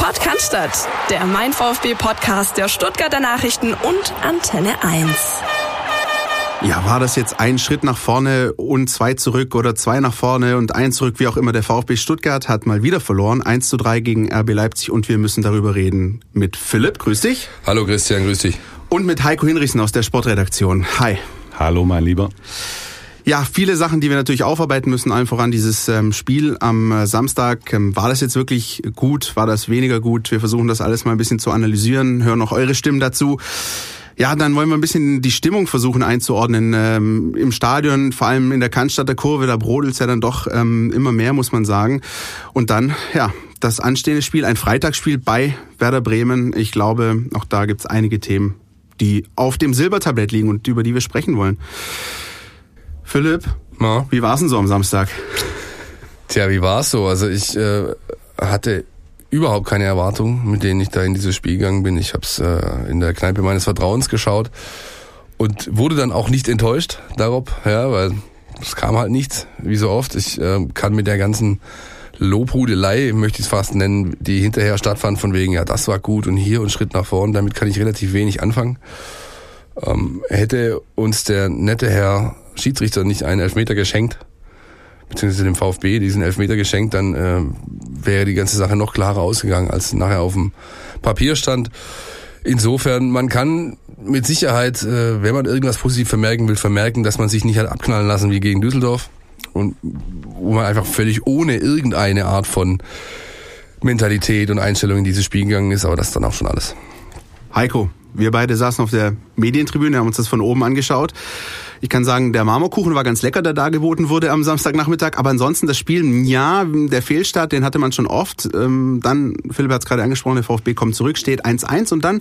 Podcast, der Mein VfB Podcast der Stuttgarter Nachrichten und Antenne 1. Ja, war das jetzt ein Schritt nach vorne und zwei zurück oder zwei nach vorne und ein zurück, wie auch immer. Der VfB Stuttgart hat mal wieder verloren. 1 zu 3 gegen RB Leipzig und wir müssen darüber reden mit Philipp. Grüß dich. Hallo Christian, grüß dich. Und mit Heiko Hinrichsen aus der Sportredaktion. Hi. Hallo, mein Lieber. Ja, viele Sachen, die wir natürlich aufarbeiten müssen, allen voran dieses ähm, Spiel am äh, Samstag. Ähm, war das jetzt wirklich gut? War das weniger gut? Wir versuchen das alles mal ein bisschen zu analysieren, hören auch eure Stimmen dazu. Ja, dann wollen wir ein bisschen die Stimmung versuchen einzuordnen. Ähm, Im Stadion, vor allem in der Cannstatter Kurve, da brodelt ja dann doch ähm, immer mehr, muss man sagen. Und dann, ja, das anstehende Spiel, ein Freitagsspiel bei Werder Bremen. Ich glaube, auch da gibt's einige Themen, die auf dem Silbertablett liegen und über die wir sprechen wollen. Philipp, Na? wie war's denn so am Samstag? Tja, wie war's so? Also ich äh, hatte überhaupt keine Erwartungen, mit denen ich da in dieses Spiel gegangen bin. Ich habe es äh, in der Kneipe meines Vertrauens geschaut und wurde dann auch nicht enttäuscht darauf, ja, weil es kam halt nichts, wie so oft. Ich äh, kann mit der ganzen Lobhudelei, möchte ich es fast nennen, die hinterher stattfand, von wegen, ja, das war gut und hier und Schritt nach vorn, damit kann ich relativ wenig anfangen. Ähm, hätte uns der nette Herr Schiedsrichter nicht einen Elfmeter geschenkt, beziehungsweise dem VfB diesen Elfmeter geschenkt, dann äh, wäre die ganze Sache noch klarer ausgegangen, als nachher auf dem Papier stand. Insofern, man kann mit Sicherheit, äh, wenn man irgendwas positiv vermerken will, vermerken, dass man sich nicht hat abknallen lassen wie gegen Düsseldorf und wo man einfach völlig ohne irgendeine Art von Mentalität und Einstellung in dieses Spiel gegangen ist, aber das ist dann auch schon alles. Heiko, wir beide saßen auf der Medientribüne, haben uns das von oben angeschaut. Ich kann sagen, der Marmorkuchen war ganz lecker, der da geboten wurde am Samstagnachmittag. Aber ansonsten das Spiel, ja, der Fehlstart, den hatte man schon oft. Ähm, dann, Philipp hat es gerade angesprochen, der VfB kommt zurück, steht 1-1 und dann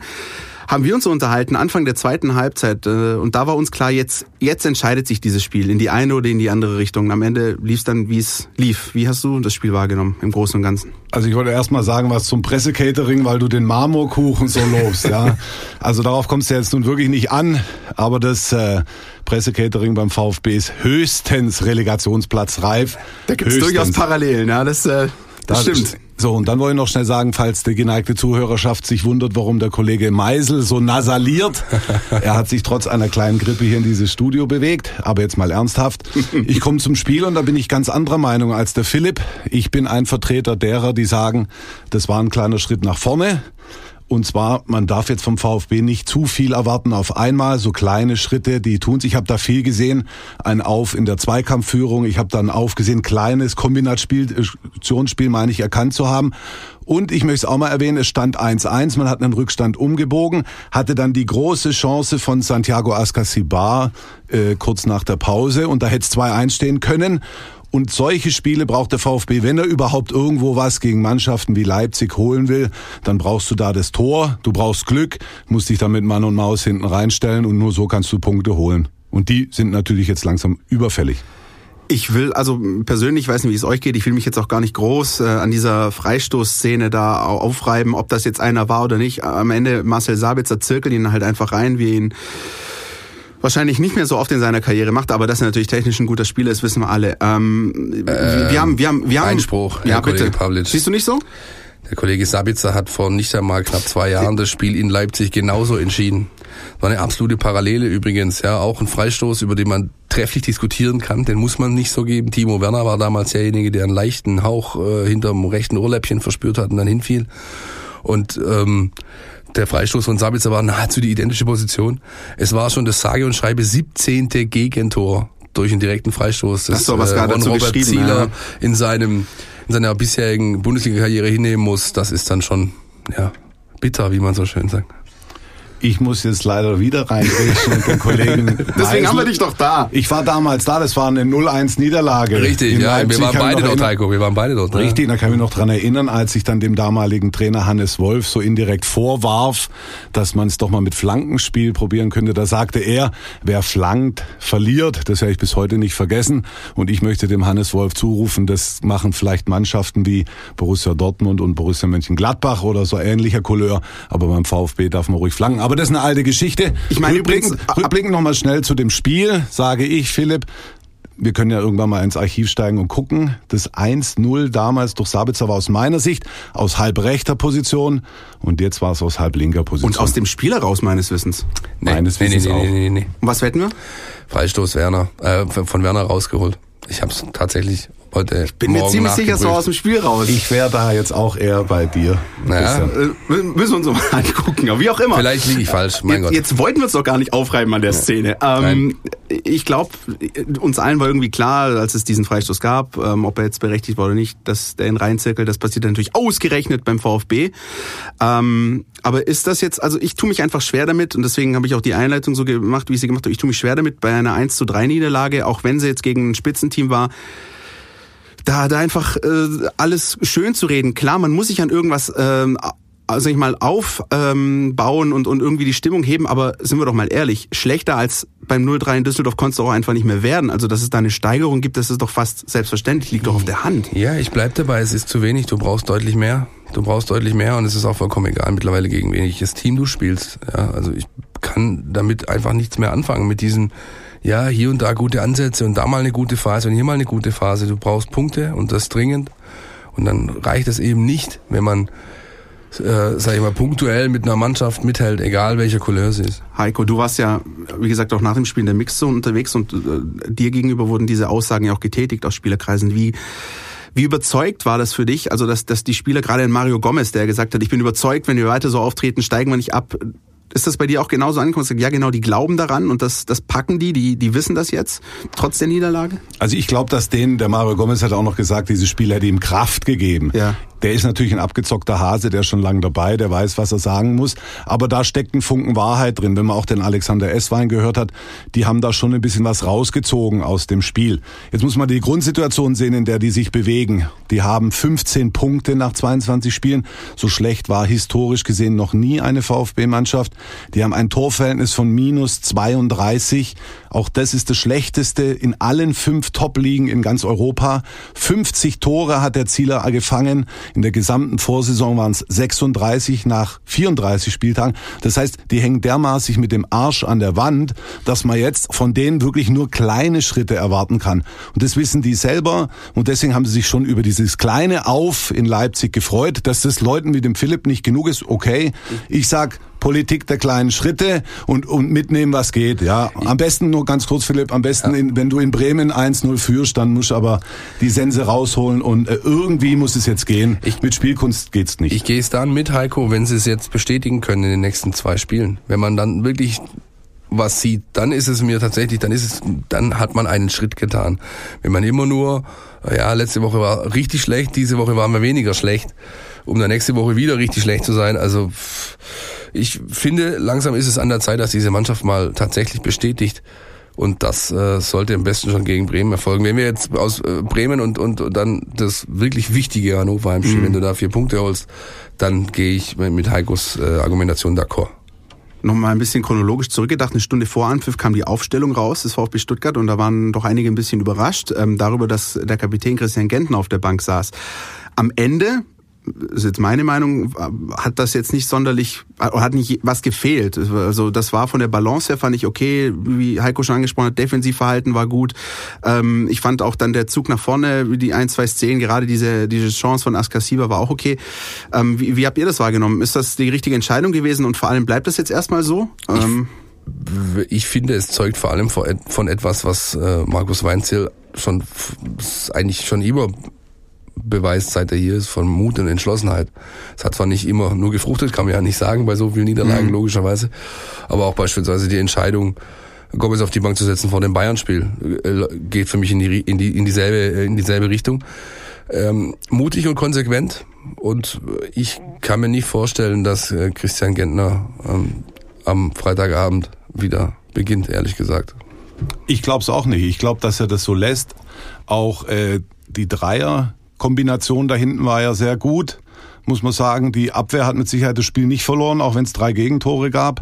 haben wir uns so unterhalten, Anfang der zweiten Halbzeit. Äh, und da war uns klar, jetzt, jetzt entscheidet sich dieses Spiel in die eine oder in die andere Richtung. Am Ende lief es dann, wie es lief. Wie hast du das Spiel wahrgenommen im Großen und Ganzen? Also ich wollte erst mal sagen was zum Pressecatering, weil du den Marmorkuchen so lobst. ja. Also darauf kommst du jetzt nun wirklich nicht an, aber das äh, Pressecatering beim VfB ist höchstens relegationsplatzreif. Da gibt es durchaus Parallelen, ja. Das, äh, das, das stimmt. So, und dann wollte ich noch schnell sagen, falls die geneigte Zuhörerschaft sich wundert, warum der Kollege Meisel so nasaliert. er hat sich trotz einer kleinen Grippe hier in dieses Studio bewegt. Aber jetzt mal ernsthaft. Ich komme zum Spiel und da bin ich ganz anderer Meinung als der Philipp. Ich bin ein Vertreter derer, die sagen, das war ein kleiner Schritt nach vorne. Und zwar, man darf jetzt vom VfB nicht zu viel erwarten. Auf einmal, so kleine Schritte, die tun Ich habe da viel gesehen, ein Auf in der Zweikampfführung, ich habe dann aufgesehen, kleines Kombinationsspiel, meine ich, erkannt zu haben. Und ich möchte es auch mal erwähnen, es stand 1-1, man hat einen Rückstand umgebogen, hatte dann die große Chance von Santiago Ascasibar äh, kurz nach der Pause. Und da hätte es 2-1 stehen können. Und solche Spiele braucht der VfB, wenn er überhaupt irgendwo was gegen Mannschaften wie Leipzig holen will, dann brauchst du da das Tor, du brauchst Glück, musst dich da mit Mann und Maus hinten reinstellen und nur so kannst du Punkte holen. Und die sind natürlich jetzt langsam überfällig. Ich will, also persönlich, weiß nicht, wie es euch geht, ich will mich jetzt auch gar nicht groß äh, an dieser Freistoßszene da aufreiben, ob das jetzt einer war oder nicht. Am Ende Marcel Sabitzer zirkelt ihn halt einfach rein, wie ihn wahrscheinlich nicht mehr so oft in seiner Karriere macht, aber dass er natürlich technisch ein guter Spieler ist, wissen wir alle. Ähm, ähm, wir haben, wir haben, wir haben Einspruch, ja, bitte. Pavlic. Siehst du nicht so? Der Kollege Sabitzer hat vor nicht einmal knapp zwei Jahren das Spiel in Leipzig genauso entschieden. War eine absolute Parallele übrigens, ja, auch ein Freistoß, über den man trefflich diskutieren kann, den muss man nicht so geben. Timo Werner war damals derjenige, der einen leichten Hauch äh, hinterm rechten Ohrläppchen verspürt hat und dann hinfiel. Und ähm, der Freistoß von Sabitzer war nahezu die identische Position. Es war schon das sage und schreibe 17. Gegentor durch einen direkten Freistoß. Das, das was äh, gerade dazu Robert Zieler ja. in seinem in seiner bisherigen Bundesliga-Karriere hinnehmen muss. Das ist dann schon ja bitter, wie man so schön sagt. Ich muss jetzt leider wieder reingrätschen mit den Kollegen. Deswegen Meisel. haben wir dich doch da. Ich war damals da, das war eine 0-1 Niederlage. Richtig, ja, Leipzig wir waren beide dort, Heiko, wir waren beide dort. Richtig, ja. da kann ich mich noch dran erinnern, als ich dann dem damaligen Trainer Hannes Wolf so indirekt vorwarf, dass man es doch mal mit Flankenspiel probieren könnte. Da sagte er, wer flankt, verliert. Das werde ich bis heute nicht vergessen. Und ich möchte dem Hannes Wolf zurufen, das machen vielleicht Mannschaften wie Borussia Dortmund und Borussia Mönchengladbach oder so ähnlicher Couleur. Aber beim VfB darf man ruhig flanken. Aber das ist eine alte Geschichte. Ich meine übrigens, rückblickend nochmal schnell zu dem Spiel, sage ich, Philipp, wir können ja irgendwann mal ins Archiv steigen und gucken. Das 1-0 damals durch Sabitzer war aus meiner Sicht aus halb rechter Position und jetzt war es aus halb linker Position. Und aus dem Spiel heraus meines Wissens. Nee, Meines nee, nee, Wissens nee, auch. nee, nee, nee. Und was wetten wir? Freistoß Werner, äh, von Werner rausgeholt. Ich habe es tatsächlich heute Bin mir ziemlich sicher, es war aus dem Spiel raus. Ich wäre da jetzt auch eher bei dir. Naja. Äh, müssen wir uns mal angucken, aber wie auch immer. Vielleicht liege ich falsch, mein jetzt, Gott. jetzt wollten wir uns doch gar nicht aufreiben an der Szene. Ähm, ich glaube, uns allen war irgendwie klar, als es diesen Freistoß gab, ähm, ob er jetzt berechtigt war oder nicht, dass der in reinzirkelt, das passiert natürlich ausgerechnet beim VfB. Ähm, aber ist das jetzt, also ich tue mich einfach schwer damit und deswegen habe ich auch die Einleitung so gemacht, wie ich sie gemacht habe. Ich tue mich schwer damit bei einer 1 zu 3 Niederlage, auch wenn sie jetzt gegen ein Spitzenteam war, da, da einfach äh, alles schön zu reden. Klar, man muss sich an irgendwas ähm, also ich mal aufbauen ähm, und, und irgendwie die Stimmung heben, aber sind wir doch mal ehrlich, schlechter als beim 0-3 in Düsseldorf konntest du auch einfach nicht mehr werden. Also dass es da eine Steigerung gibt, das ist doch fast selbstverständlich, liegt doch auf der Hand. Ja, ich bleib dabei, es ist zu wenig, du brauchst deutlich mehr. Du brauchst deutlich mehr und es ist auch vollkommen egal mittlerweile gegen welches Team du spielst. Ja, also ich kann damit einfach nichts mehr anfangen mit diesen ja, hier und da gute Ansätze und da mal eine gute Phase und hier mal eine gute Phase. Du brauchst Punkte und das dringend. Und dann reicht es eben nicht, wenn man äh, sag ich mal, punktuell mit einer Mannschaft mithält, egal welcher Couleur sie ist. Heiko, du warst ja, wie gesagt, auch nach dem Spiel in der Mixzone unterwegs und äh, dir gegenüber wurden diese Aussagen ja auch getätigt aus Spielerkreisen. Wie, wie überzeugt war das für dich? Also, dass, dass die Spieler, gerade in Mario Gomez, der gesagt hat, ich bin überzeugt, wenn wir weiter so auftreten, steigen wir nicht ab. Ist das bei dir auch genauso angekommen? Ja, genau, die glauben daran und das, das packen die, die, die wissen das jetzt, trotz der Niederlage? Also ich glaube, dass denen, der Mario Gomez hat auch noch gesagt, dieses Spiel hätte ihm Kraft gegeben. Ja. Der ist natürlich ein abgezockter Hase, der ist schon lange dabei, der weiß, was er sagen muss. Aber da steckt ein Funken Wahrheit drin. Wenn man auch den Alexander Esswein gehört hat, die haben da schon ein bisschen was rausgezogen aus dem Spiel. Jetzt muss man die Grundsituation sehen, in der die sich bewegen. Die haben 15 Punkte nach 22 Spielen. So schlecht war historisch gesehen noch nie eine VfB-Mannschaft. Die haben ein Torverhältnis von minus 32. Auch das ist das Schlechteste in allen fünf Top-Ligen in ganz Europa. 50 Tore hat der Zieler gefangen. In der gesamten Vorsaison waren es 36 nach 34 Spieltagen. Das heißt, die hängen dermaßen mit dem Arsch an der Wand, dass man jetzt von denen wirklich nur kleine Schritte erwarten kann. Und das wissen die selber. Und deswegen haben sie sich schon über dieses kleine Auf in Leipzig gefreut. Dass das Leuten wie dem Philipp nicht genug ist, okay. Ich sag, Politik der kleinen Schritte und, und mitnehmen, was geht. Ja, am besten nur ganz kurz, Philipp, am besten, in, wenn du in Bremen 1-0 führst, dann musst du aber die Sense rausholen und äh, irgendwie muss es jetzt gehen. Ich- Mit Spielkunst geht's nicht. Ich gehe es dann mit, Heiko, wenn sie es jetzt bestätigen können in den nächsten zwei Spielen. Wenn man dann wirklich was sieht, dann ist es mir tatsächlich, dann ist es, dann hat man einen Schritt getan. Wenn man immer nur, ja, letzte Woche war richtig schlecht, diese Woche waren wir weniger schlecht, um dann nächste Woche wieder richtig schlecht zu sein. Also pff, ich finde, langsam ist es an der Zeit, dass diese Mannschaft mal tatsächlich bestätigt. Und das äh, sollte am besten schon gegen Bremen erfolgen. Wenn wir jetzt aus äh, Bremen und, und, und dann das wirklich wichtige Hannover Heimspiel, wenn du da vier Punkte holst, dann gehe ich mit mit Heikos äh, Argumentation d'accord. Nochmal ein bisschen chronologisch zurückgedacht. Eine Stunde vor Anpfiff kam die Aufstellung raus des VfB Stuttgart und da waren doch einige ein bisschen überrascht ähm, darüber, dass der Kapitän Christian Gentner auf der Bank saß. Am Ende, ist jetzt meine Meinung, hat das jetzt nicht sonderlich, hat nicht was gefehlt. Also das war von der Balance her, fand ich okay, wie Heiko schon angesprochen hat, Defensivverhalten war gut. Ähm, ich fand auch dann der Zug nach vorne, die ein, zwei Szenen, gerade diese, diese Chance von Askasiba war auch okay. Ähm, wie, wie habt ihr das wahrgenommen? Ist das die richtige Entscheidung gewesen und vor allem bleibt das jetzt erstmal so? Ähm, Ich finde, es zeugt vor allem von et- von etwas, was äh, Markus Weinzel schon eigentlich schon immer beweist, seit er hier ist, von Mut und Entschlossenheit. Es hat zwar nicht immer nur gefruchtet, kann man ja nicht sagen bei so vielen Niederlagen logischerweise, aber auch beispielsweise die Entscheidung, Gomez auf die Bank zu setzen vor dem Bayern-Spiel, äh, geht für mich in die in die in dieselbe äh, in dieselbe Richtung. Ähm, mutig und konsequent und ich kann mir nicht vorstellen, dass äh, Christian Gentner ähm, am Freitagabend wieder beginnt, ehrlich gesagt. Ich glaube es auch nicht. Ich glaube, dass er das so lässt. Auch äh, die Dreier-Kombination da hinten war ja sehr gut, muss man sagen. Die Abwehr hat mit Sicherheit das Spiel nicht verloren, auch wenn es drei Gegentore gab.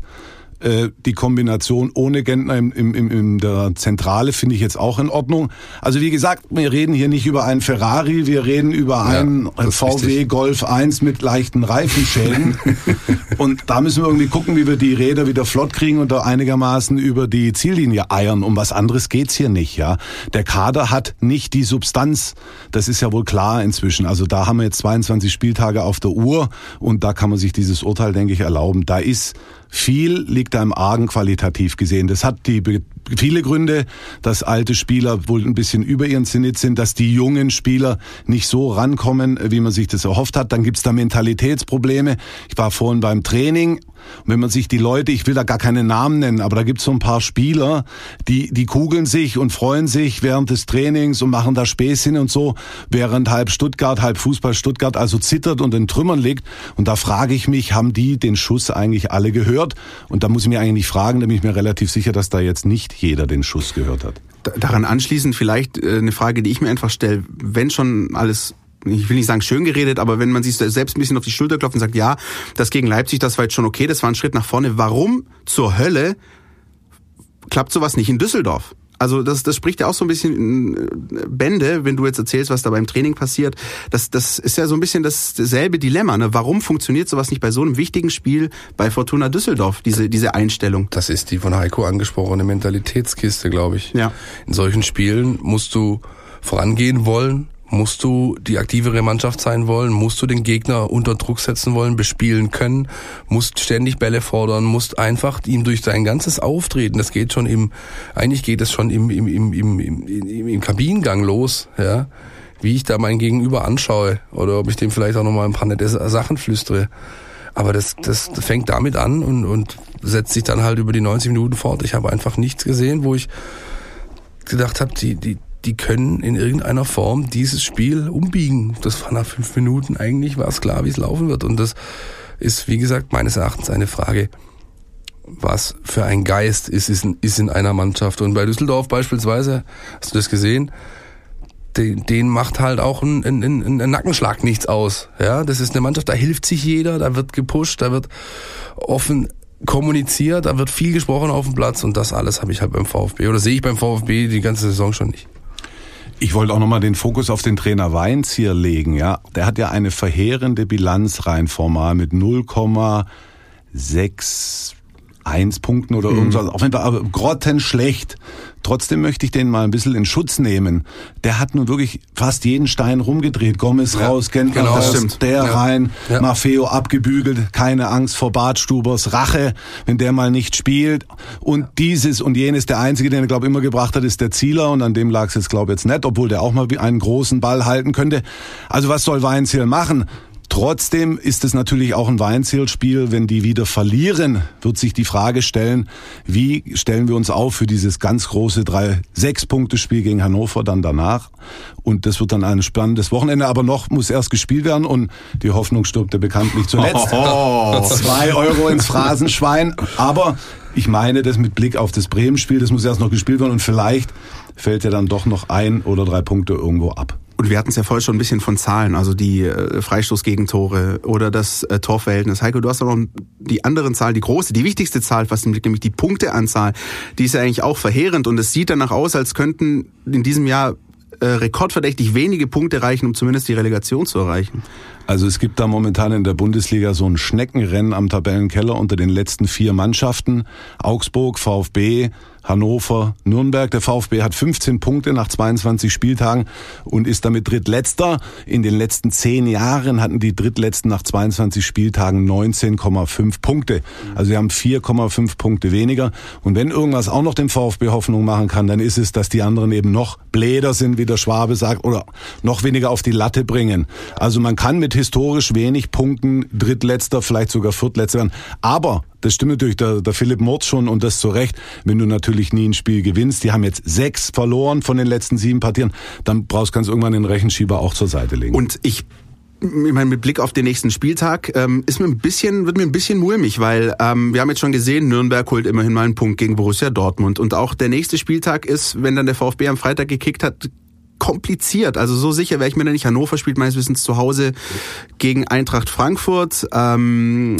Äh, die Kombination ohne Gentner im, im, im, in der Zentrale finde ich jetzt auch in Ordnung. Also wie gesagt, wir reden hier nicht über einen Ferrari, wir reden über ja, einen VW richtig. Golf 1 mit leichten Reifenschäden. und da müssen wir irgendwie gucken, wie wir die Räder wieder flott kriegen und da einigermaßen über die Ziellinie eiern. Um was anderes geht's hier nicht, ja. Der Kader hat nicht die Substanz. Das ist ja wohl klar inzwischen. Also da haben wir jetzt 22 Spieltage auf der Uhr und da kann man sich dieses Urteil, denke ich, erlauben. Da ist viel liegt da im Argen qualitativ gesehen. Das hat die viele Gründe, dass alte Spieler wohl ein bisschen über ihren Zenit sind, dass die jungen Spieler nicht so rankommen, wie man sich das erhofft hat. Dann gibt's da Mentalitätsprobleme. Ich war vorhin beim Training und wenn man sich die Leute, ich will da gar keine Namen nennen, aber da gibt's so ein paar Spieler, die, die kugeln sich und freuen sich während des Trainings und machen da Späßchen und so, während halb Stuttgart, halb Fußball Stuttgart also zittert und in Trümmern liegt. Und da frage ich mich, haben die den Schuss eigentlich alle gehört? Und da muss ich mir eigentlich fragen, da bin ich mir relativ sicher, dass da jetzt nicht jeder den Schuss gehört hat. Daran anschließend vielleicht äh, eine Frage, die ich mir einfach stelle, wenn schon alles ich will nicht sagen schön geredet, aber wenn man sich selbst ein bisschen auf die Schulter klopft und sagt, ja, das gegen Leipzig, das war jetzt schon okay, das war ein Schritt nach vorne. Warum zur Hölle klappt sowas nicht in Düsseldorf? Also das, das spricht ja auch so ein bisschen äh, Bände, wenn du jetzt erzählst, was da beim Training passiert. Das, das ist ja so ein bisschen dasselbe Dilemma. Ne? Warum funktioniert sowas nicht bei so einem wichtigen Spiel bei Fortuna Düsseldorf, diese, diese Einstellung? Das ist die von Heiko angesprochene Mentalitätskiste, glaube ich. Ja. In solchen Spielen musst du vorangehen wollen, musst du die aktivere Mannschaft sein wollen, musst du den Gegner unter Druck setzen wollen, bespielen können, musst ständig Bälle fordern, musst einfach ihm durch dein ganzes Auftreten, das geht schon im, eigentlich geht es schon im, im, im, im, im, im Kabinengang los, ja, wie ich da mein Gegenüber anschaue oder ob ich dem vielleicht auch nochmal ein paar nette Sachen flüstere. Aber das, das fängt damit an und, und setzt sich dann halt über die 90 Minuten fort. Ich habe einfach nichts gesehen, wo ich gedacht habe, die, die, die können in irgendeiner Form dieses Spiel umbiegen. Das war nach fünf Minuten eigentlich, war es klar, wie es laufen wird. Und das ist, wie gesagt, meines Erachtens eine Frage, was für ein Geist ist, ist, in, ist in einer Mannschaft. Und bei Düsseldorf beispielsweise, hast du das gesehen, den, den macht halt auch ein, ein, ein, ein Nackenschlag nichts aus. Ja, das ist eine Mannschaft, da hilft sich jeder, da wird gepusht, da wird offen kommuniziert, da wird viel gesprochen auf dem Platz und das alles habe ich halt beim VfB oder sehe ich beim VfB die ganze Saison schon nicht. Ich wollte auch nochmal den Fokus auf den Trainer Weins hier legen. Ja, Der hat ja eine verheerende Bilanz rein formal mit 0,6 1 Punkten oder mhm. irgendwas. Auf jeden Fall grottenschlecht. Trotzdem möchte ich den mal ein bisschen in Schutz nehmen. Der hat nun wirklich fast jeden Stein rumgedreht. Gomez ja, raus, Gentner genau, raus, der ja. rein, ja. Maffeo abgebügelt, keine Angst vor Bartstubers Rache, wenn der mal nicht spielt. Und dieses und jenes, der einzige, den er, glaube immer gebracht hat, ist der Zieler und an dem lag es jetzt, glaube ich, jetzt nicht, obwohl der auch mal einen großen Ball halten könnte. Also was soll Weinziel machen? Trotzdem ist es natürlich auch ein Weinzielspiel. Wenn die wieder verlieren, wird sich die Frage stellen, wie stellen wir uns auf für dieses ganz große drei sechs Punkte Spiel gegen Hannover dann danach? Und das wird dann ein spannendes Wochenende. Aber noch muss erst gespielt werden und die Hoffnung stirbt ja bekanntlich zuletzt. Oh. Zwei Euro ins Phrasenschwein. Aber ich meine das mit Blick auf das Bremen-Spiel. Das muss erst noch gespielt werden und vielleicht fällt ja dann doch noch ein oder drei Punkte irgendwo ab. Und wir hatten es ja vorher schon ein bisschen von Zahlen, also die äh, Freistoßgegentore oder das äh, Torverhältnis. Heiko, du hast auch noch die anderen Zahlen, die große, die wichtigste Zahl fast nämlich die Punkteanzahl. Die ist ja eigentlich auch verheerend und es sieht danach aus, als könnten in diesem Jahr äh, rekordverdächtig wenige Punkte reichen, um zumindest die Relegation zu erreichen. Also es gibt da momentan in der Bundesliga so ein Schneckenrennen am Tabellenkeller unter den letzten vier Mannschaften. Augsburg, VfB, Hannover, Nürnberg. Der VfB hat 15 Punkte nach 22 Spieltagen und ist damit drittletzter. In den letzten zehn Jahren hatten die drittletzten nach 22 Spieltagen 19,5 Punkte. Also sie haben 4,5 Punkte weniger. Und wenn irgendwas auch noch dem VfB Hoffnung machen kann, dann ist es, dass die anderen eben noch bläder sind, wie der Schwabe sagt, oder noch weniger auf die Latte bringen. Also man kann mit historisch wenig Punkten drittletzter, vielleicht sogar viertletzter werden. Aber das stimmt natürlich, der, der Philipp Murz schon und das zu Recht. Wenn du natürlich nie ein Spiel gewinnst, die haben jetzt sechs verloren von den letzten sieben Partien, dann brauchst du irgendwann den Rechenschieber auch zur Seite legen. Und ich ich meine, mit Blick auf den nächsten Spieltag ähm, ist mir ein bisschen, wird mir ein bisschen mulmig, weil ähm, wir haben jetzt schon gesehen, Nürnberg holt immerhin mal einen Punkt gegen Borussia Dortmund. Und auch der nächste Spieltag ist, wenn dann der VfB am Freitag gekickt hat, kompliziert. Also so sicher wäre ich mir da nicht. Hannover spielt meines Wissens zu Hause gegen Eintracht Frankfurt. Ähm,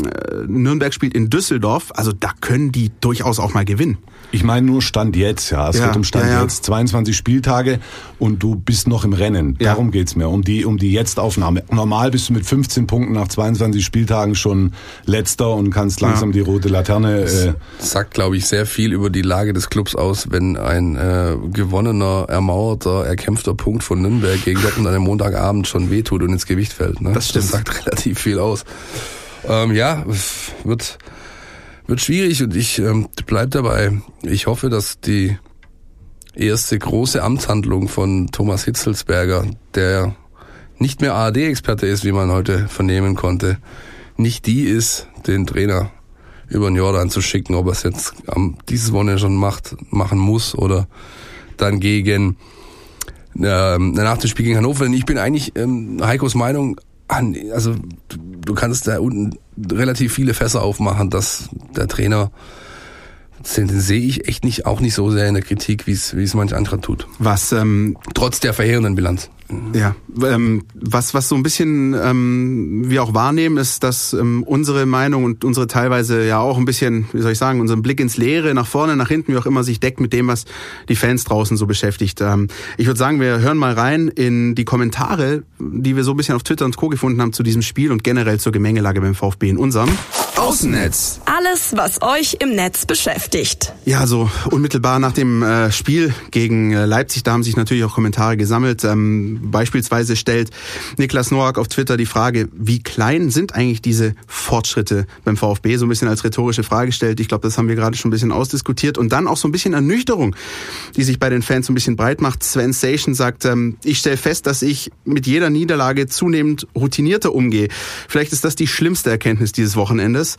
Nürnberg spielt in Düsseldorf. Also da können die durchaus auch mal gewinnen. Ich meine nur Stand jetzt, ja. Es Ja, geht um Stand ja, ja. jetzt. 22 Spieltage und du bist noch im Rennen. Ja. Darum geht's mir, um die, um die Jetzt-Aufnahme. Normal bist du mit 15 Punkten nach 22 Spieltagen schon letzter und kannst langsam die rote Laterne. Äh, sagt, glaube ich, sehr viel über die Lage des Clubs aus, wenn ein äh, gewonnener, ermauerter, erkämpfter Punkt von Nürnberg gegen Dortmund an einem Montagabend schon wehtut und ins Gewicht fällt. Ne? Das stimmt. Das sagt relativ viel aus. Ähm, ja, wird, wird schwierig und ich ähm, bleib dabei. Ich hoffe, dass die erste große Amtshandlung von Thomas Hitzelsberger, der nicht mehr ARD-Experte ist, wie man heute vernehmen konnte, nicht die ist, den Trainer über den Jordan zu schicken, ob er es jetzt am dieses Wochenende schon macht, machen muss oder dann gegen ähm, nach dem Spiel gegen Hannover. Denn ich bin eigentlich ähm, Heikos Meinung, an, also du, kannst da unten relativ viele Fässer aufmachen, dass der Trainer sehe ich echt nicht, auch nicht so sehr in der Kritik, wie es wie es manch anderer tut. Was ähm, Trotz der verheerenden Bilanz. Ja, ähm, was, was so ein bisschen ähm, wir auch wahrnehmen, ist, dass ähm, unsere Meinung und unsere teilweise ja auch ein bisschen, wie soll ich sagen, unseren Blick ins Leere, nach vorne, nach hinten, wie auch immer, sich deckt mit dem, was die Fans draußen so beschäftigt. Ähm, ich würde sagen, wir hören mal rein in die Kommentare, die wir so ein bisschen auf Twitter und Co. gefunden haben zu diesem Spiel und generell zur Gemengelage beim VfB in unserem Außennetz. Alles, was euch im Netz beschäftigt. Ja, so unmittelbar nach dem äh, Spiel gegen äh, Leipzig, da haben sich natürlich auch Kommentare gesammelt. Ähm, beispielsweise stellt Niklas Noack auf Twitter die Frage, wie klein sind eigentlich diese Fortschritte beim VfB? So ein bisschen als rhetorische Frage stellt. Ich glaube, das haben wir gerade schon ein bisschen ausdiskutiert. Und dann auch so ein bisschen Ernüchterung, die sich bei den Fans so ein bisschen breit macht. Sven Station sagt, ähm, ich stelle fest, dass ich mit jeder Niederlage zunehmend routinierter umgehe. Vielleicht ist das die schlimmste Erkenntnis dieses Wochenendes.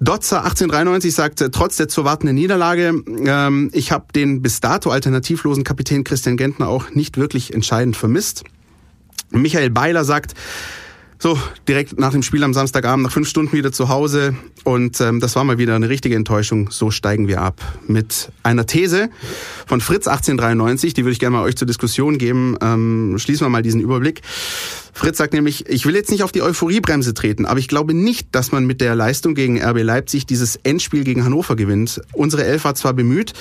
Dotzer 1893 sagt, äh, trotz der zu erwartenden Niederlage, ähm, ich habe den bis dato alternativlosen Kapitän Christian Gentner auch nicht wirklich entscheidend vermisst. Michael Beiler sagt, so, direkt nach dem Spiel am Samstagabend, nach fünf Stunden wieder zu Hause. Und ähm, das war mal wieder eine richtige Enttäuschung. So steigen wir ab. Mit einer These von Fritz 1893, die würde ich gerne mal euch zur Diskussion geben. Ähm, schließen wir mal diesen Überblick. Fritz sagt nämlich, ich will jetzt nicht auf die Euphoriebremse treten, aber ich glaube nicht, dass man mit der Leistung gegen RB Leipzig dieses Endspiel gegen Hannover gewinnt. Unsere Elf war zwar bemüht,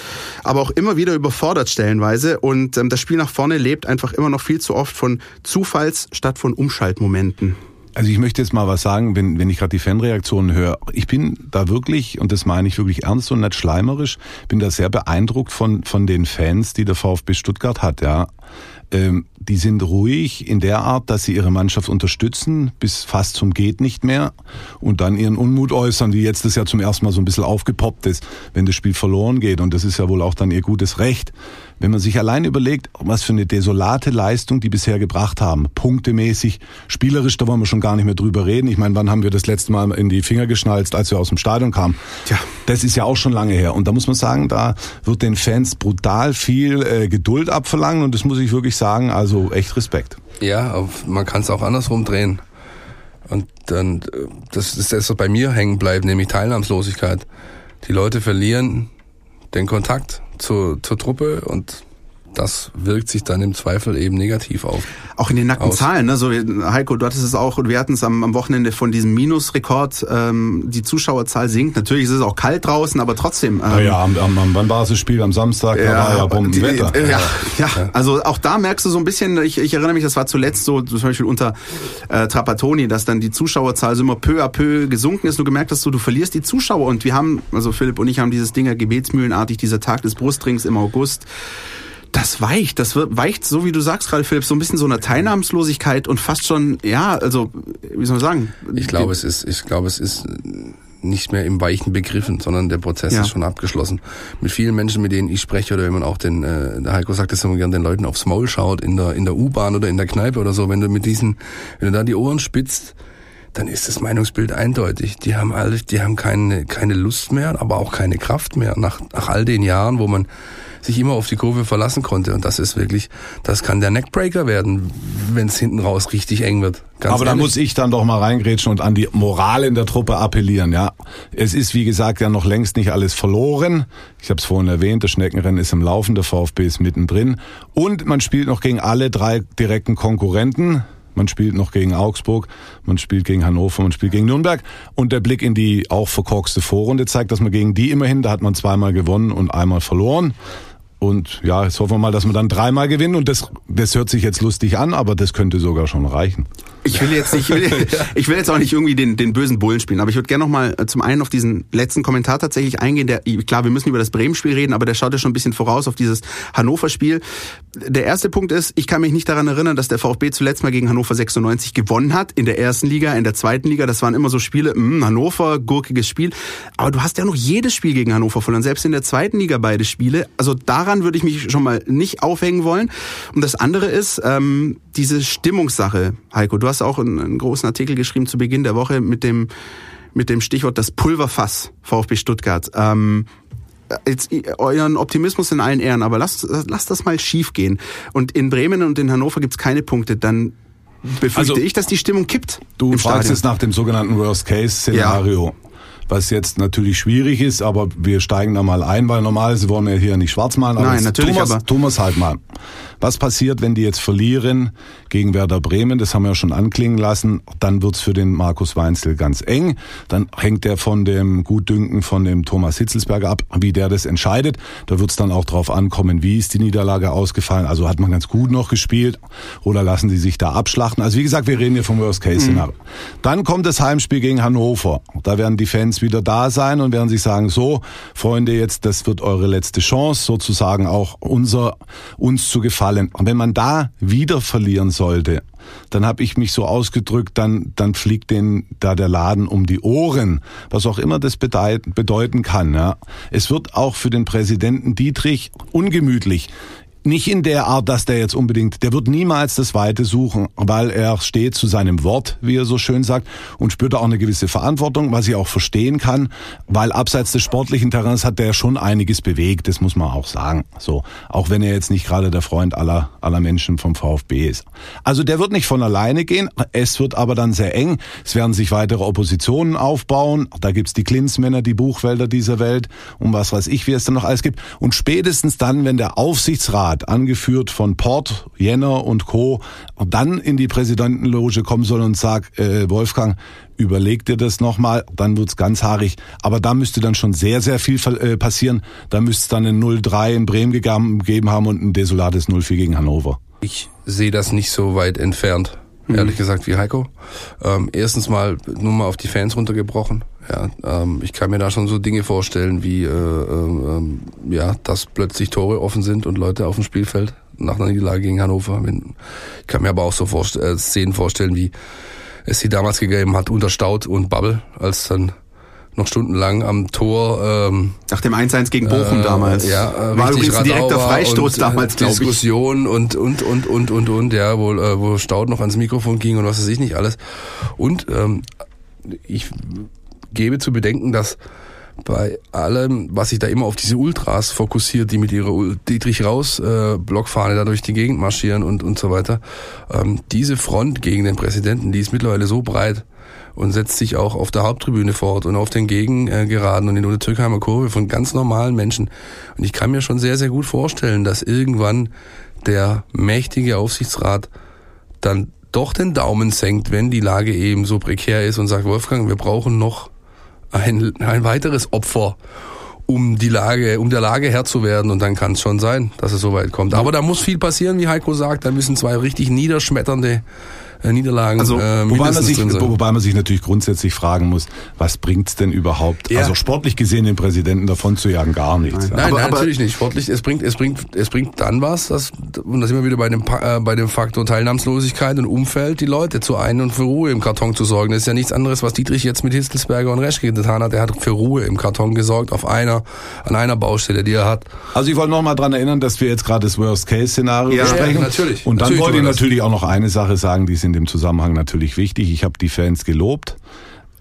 aber auch immer wieder überfordert stellenweise und ähm, das Spiel nach vorne lebt einfach immer noch viel zu oft von Zufalls statt von Umschaltmomenten. Also ich möchte jetzt mal was sagen, wenn, wenn ich gerade die Fanreaktionen höre. Ich bin da wirklich, und das meine ich wirklich ernst und nicht schleimerisch, bin da sehr beeindruckt von, von den Fans, die der VfB Stuttgart hat, ja. Ähm, die sind ruhig in der Art, dass sie ihre Mannschaft unterstützen, bis fast zum geht nicht mehr und dann ihren Unmut äußern, wie jetzt das ja zum ersten Mal so ein bisschen aufgepoppt ist, wenn das Spiel verloren geht. Und das ist ja wohl auch dann ihr gutes Recht. Wenn man sich allein überlegt, was für eine desolate Leistung die bisher gebracht haben, punktemäßig, spielerisch, da wollen wir schon gar nicht mehr drüber reden. Ich meine, wann haben wir das letzte Mal in die Finger geschnalzt, als wir aus dem Stadion kamen? Tja. Das ist ja auch schon lange her. Und da muss man sagen, da wird den Fans brutal viel äh, Geduld abverlangen und das muss ich wirklich sagen, also echt Respekt. Ja, man kann es auch andersrum drehen. Und dann, äh, das ist das, was bei mir hängen bleibt, nämlich Teilnahmslosigkeit. Die Leute verlieren den Kontakt zur, zur Truppe und das wirkt sich dann im Zweifel eben negativ auf. Auch in den nackten Aus. Zahlen, ne? So, Heiko, du hattest es auch und wir hatten es am, am Wochenende von diesem Minusrekord. Ähm, die Zuschauerzahl sinkt. Natürlich ist es auch kalt draußen, aber trotzdem. Ähm, Naja, am, am, am, wann war das Spiel? Am Samstag? da war ja Bombenwetter. die- ja, ja, also auch da merkst du so ein bisschen, ich, ich erinnere mich, das war zuletzt so zum Beispiel unter äh, Trapattoni, dass dann die Zuschauerzahl so immer peu à peu gesunken ist. Du gemerkt hast, so, du verlierst die Zuschauer und wir haben, also Philipp und ich haben dieses Ding ja gebetsmühlenartig, dieser Tag des Brustrings im August. Das weicht, das weicht, so wie du sagst gerade, Philipp, so ein bisschen so einer Teilnahmslosigkeit und fast schon, ja, also, wie soll man sagen? Ich glaube, es ist, ich glaube, es ist nicht mehr im Weichen begriffen, sondern der Prozess Ja. ist schon abgeschlossen. Mit vielen Menschen, mit denen ich spreche, oder wenn man auch den, äh, der Heiko sagt das immer gern, den Leuten aufs Maul schaut, in der, in der U-Bahn oder in der Kneipe oder so, wenn du mit diesen, wenn du da die Ohren spitzt, dann ist das Meinungsbild eindeutig. Die haben alle, die haben keine, keine Lust mehr, aber auch keine Kraft mehr. Nach, nach all den Jahren, wo man sich immer auf die Kurve verlassen konnte. Und das ist wirklich, das kann der Neckbreaker werden, wenn es hinten raus richtig eng wird. Ganz Aber da muss ich dann doch mal reingrätschen und an die Moral in der Truppe appellieren. Ja, Es ist, wie gesagt, ja noch längst nicht alles verloren. Ich habe es vorhin erwähnt, das Schneckenrennen ist im Laufen, der VfB ist mittendrin. Und man spielt noch gegen alle drei direkten Konkurrenten. Man spielt noch gegen Augsburg, man spielt gegen Hannover, man spielt gegen Nürnberg. Und der Blick in die auch verkorkste Vorrunde zeigt, dass man gegen die immerhin, da hat man zweimal gewonnen und einmal verloren. Und ja, jetzt hoffen wir mal, dass wir dann dreimal gewinnen. Und das, das hört sich jetzt lustig an, aber das könnte sogar schon reichen. Ich will jetzt nicht, ich will, ich will jetzt auch nicht irgendwie den, den bösen Bullen spielen, aber ich würde gerne noch mal äh, zum einen auf diesen letzten Kommentar tatsächlich eingehen. Der, klar, wir müssen über das Bremen-Spiel reden, aber der schaut ja schon ein bisschen voraus auf dieses Hannover-Spiel. Der erste Punkt ist, ich kann mich nicht daran erinnern, dass der VfB zuletzt mal gegen Hannover 96 gewonnen hat in der ersten Liga, in der zweiten Liga. Das waren immer so Spiele, mh, hm, Hannover, gurkiges Spiel. Aber du hast ja noch jedes Spiel gegen Hannover verloren, selbst in der zweiten Liga beide Spiele. Also daran würde ich mich schon mal nicht aufhängen wollen. Und das andere ist ähm, diese Stimmungssache, Heiko. Du hast auch einen, einen großen Artikel geschrieben zu Beginn der Woche mit dem mit dem Stichwort das Pulverfass VfB Stuttgart. Ähm, jetzt euren Optimismus in allen Ehren, aber lasst, lasst das mal schief gehen. Und in Bremen und in Hannover gibt's keine Punkte, dann befürchte also, ich, dass die Stimmung kippt. Du fragst es nach dem sogenannten Worst-Case-Szenario. Ja was jetzt natürlich schwierig ist, aber wir steigen da mal ein, weil normalerweise wollen wir hier nicht schwarz malen. Aber Nein, natürlich, Thomas, aber Thomas halt mal. Was passiert, wenn die jetzt verlieren gegen Werder Bremen? Das haben wir ja schon anklingen lassen. Dann wird's für den Markus Weinzel ganz eng. Dann hängt der von dem Gutdünken von dem Thomas Hitzelsberger ab, wie der das entscheidet. Da wird's dann auch drauf ankommen, wie ist die Niederlage ausgefallen. Also hat man ganz gut noch gespielt oder lassen die sich da abschlachten. Also wie gesagt, wir reden hier vom Worst-Case-Szenario. Mhm. Dann kommt das Heimspiel gegen Hannover. Da werden die Fans wieder da sein und werden sich sagen, so, Freunde, jetzt, das wird eure letzte Chance, sozusagen auch unser, uns zu gefallen wenn man da wieder verlieren sollte, dann habe ich mich so ausgedrückt, dann, dann fliegt den da der Laden um die Ohren, was auch immer das bedeuten kann. Ja. Es wird auch für den Präsidenten Dietrich ungemütlich nicht in der Art, dass der jetzt unbedingt, der wird niemals das Weite suchen, weil er steht zu seinem Wort, wie er so schön sagt, und spürt auch eine gewisse Verantwortung, was ich auch verstehen kann, weil abseits des sportlichen Terrains hat der schon einiges bewegt, das muss man auch sagen. So, auch wenn er jetzt nicht gerade der Freund aller, aller Menschen vom VfB ist. Also der wird nicht von alleine gehen, es wird aber dann sehr eng, es werden sich weitere Oppositionen aufbauen, da gibt's die Klinsmänner, die Buchwälder dieser Welt und was weiß ich, wie es dann noch alles gibt. Und spätestens dann, wenn der Aufsichtsrat Rat, angeführt von Port, Jenner und Co., dann in die Präsidentenloge kommen soll und sagt, äh, Wolfgang, überleg dir das nochmal, dann wird's ganz haarig. Aber da müsste dann schon sehr, sehr viel äh, passieren. Da müsste es dann ein 0-3 in Bremen gegeben haben und ein desolates 0-4 gegen Hannover. Ich sehe das nicht so weit entfernt ehrlich gesagt, wie Heiko. Ähm, erstens mal nur mal auf die Fans runtergebrochen. Ja, ähm, ich kann mir da schon so Dinge vorstellen, wie äh, äh, ja, dass plötzlich Tore offen sind und Leute auf dem Spielfeld nach einer Niederlage gegen Hannover. Ich kann mir aber auch so vorst äh, Szenen vorstellen, wie es sie damals gegeben hat unter Staud und Bubble, als dann noch stundenlang am Tor. Ähm, Nach dem 1-1 gegen Bochum äh, damals. Ja, äh, war übrigens ein direkter Freistoß und, äh, damals. Diskussion und, und, und, und, und, und, ja, wo, äh, wo Staud noch ans Mikrofon ging und was weiß ich nicht alles. Und ähm, ich gebe zu bedenken, dass bei allem, was sich da immer auf diese Ultras fokussiert, die mit ihrer Dietrich Raus äh, Blockfahne da durch die Gegend marschieren und und so weiter, ähm, diese Front gegen den Präsidenten, die ist mittlerweile so breit und setzt sich auch auf der Haupttribüne fort und auf den Gegengeraden und in der Türkheimer Kurve von ganz normalen Menschen. Und ich kann mir schon sehr, sehr gut vorstellen, dass irgendwann der mächtige Aufsichtsrat dann doch den Daumen senkt, wenn die Lage eben so prekär ist und sagt, Wolfgang, wir brauchen noch ein, ein weiteres Opfer, um die Lage, um der Lage Herr zu werden. Und dann kann es schon sein, dass es so weit kommt. Aber da muss viel passieren, wie Heiko sagt. Da müssen zwei richtig niederschmetternde Niederlagen also, äh, wobei, man sich, wobei man sich natürlich grundsätzlich fragen muss, was bringt's denn überhaupt? Ja. Also sportlich gesehen den Präsidenten davon zu jagen gar nichts. Nein, nein, aber, nein natürlich nicht. Sportlich, es bringt, es bringt, es bringt dann was, dass, und da sind wir wieder bei dem, äh, bei dem Faktor Teilnahmslosigkeit und Umfeld, die Leute zu ein und für Ruhe im Karton zu sorgen. Das ist ja nichts anderes, was Dietrich jetzt mit Hitzelsberger und Reschke getan hat. Er hat für Ruhe im Karton gesorgt auf einer, an einer Baustelle, die er hat. Also ich wollte noch mal dran erinnern, dass wir jetzt gerade das Worst-Case-Szenario ja, besprechen. Ja, natürlich. Und dann natürlich wollte ich natürlich auch noch eine Sache sagen, die ist in dem Zusammenhang natürlich wichtig. Ich habe die Fans gelobt.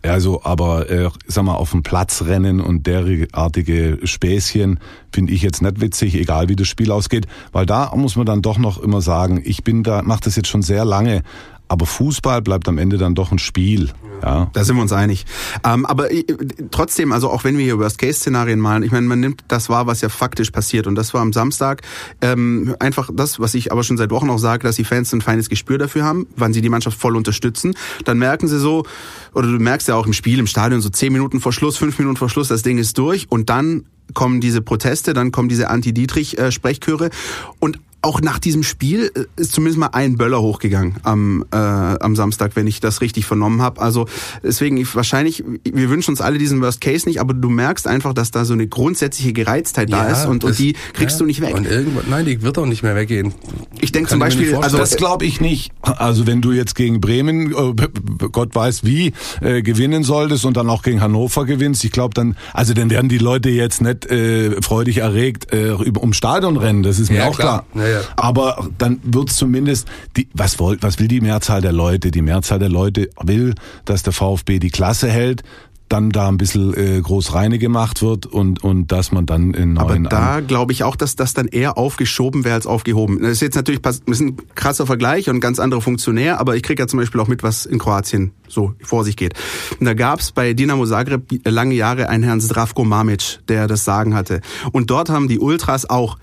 Also, aber äh, sag mal, auf dem Platz rennen und derartige Späßchen finde ich jetzt nicht witzig, egal wie das Spiel ausgeht, weil da muss man dann doch noch immer sagen, ich bin da, mache das jetzt schon sehr lange, aber Fußball bleibt am Ende dann doch ein Spiel. Ja. Da sind wir uns einig. Ähm, aber äh, trotzdem, also auch wenn wir hier Worst-Case-Szenarien malen, ich meine, man nimmt das wahr, was ja faktisch passiert. Und das war am Samstag ähm, einfach das, was ich aber schon seit Wochen auch sage, dass die Fans ein feines Gespür dafür haben, wann sie die Mannschaft voll unterstützen. Dann merken sie so, oder du merkst ja auch im Spiel, im Stadion, so zehn Minuten vor Schluss, fünf Minuten vor Schluss, das Ding ist durch. Und dann kommen diese Proteste, dann kommen diese Anti-Dietrich-Sprechchöre. Und auch nach diesem Spiel äh, ist zumindest mal ein Böller hochgegangen am, äh, am Samstag, wenn ich das richtig vernommen habe. Also deswegen ich, wahrscheinlich, wir wünschen uns alle diesen Worst Case nicht, aber du merkst einfach, dass da so eine grundsätzliche Gereiztheit ja, da ist und, das, und die kriegst ja, du nicht weg. Und irgendwann, nein, die wird auch nicht mehr weggehen. Ich denke zum Beispiel, also das glaube ich nicht. Also wenn du jetzt gegen Bremen, äh, Gott weiß wie, äh, gewinnen solltest und dann auch gegen Hannover gewinnst, ich glaube dann, also dann werden die Leute jetzt nicht äh, freudig erregt äh, um Stadion rennen, das ist mir ja, auch klar. klar. Ja, aber dann wird's zumindest, die, was, wollt, was will die Mehrzahl der Leute? Die Mehrzahl der Leute will, dass der VfB die Klasse hält, dann da ein bisschen äh, groß reine gemacht wird und und dass man dann in neuen Aber da glaube ich auch, dass das dann eher aufgeschoben wäre als aufgehoben. Das ist jetzt natürlich das ist ein krasser Vergleich und ein ganz anderer Funktionär, aber ich kriege ja zum Beispiel auch mit, was in Kroatien so vor sich geht. Und da gab's bei Dinamo Zagreb lange Jahre einen Herrn Zdravko Mamic, der das Sagen hatte. Und dort haben die Ultras auch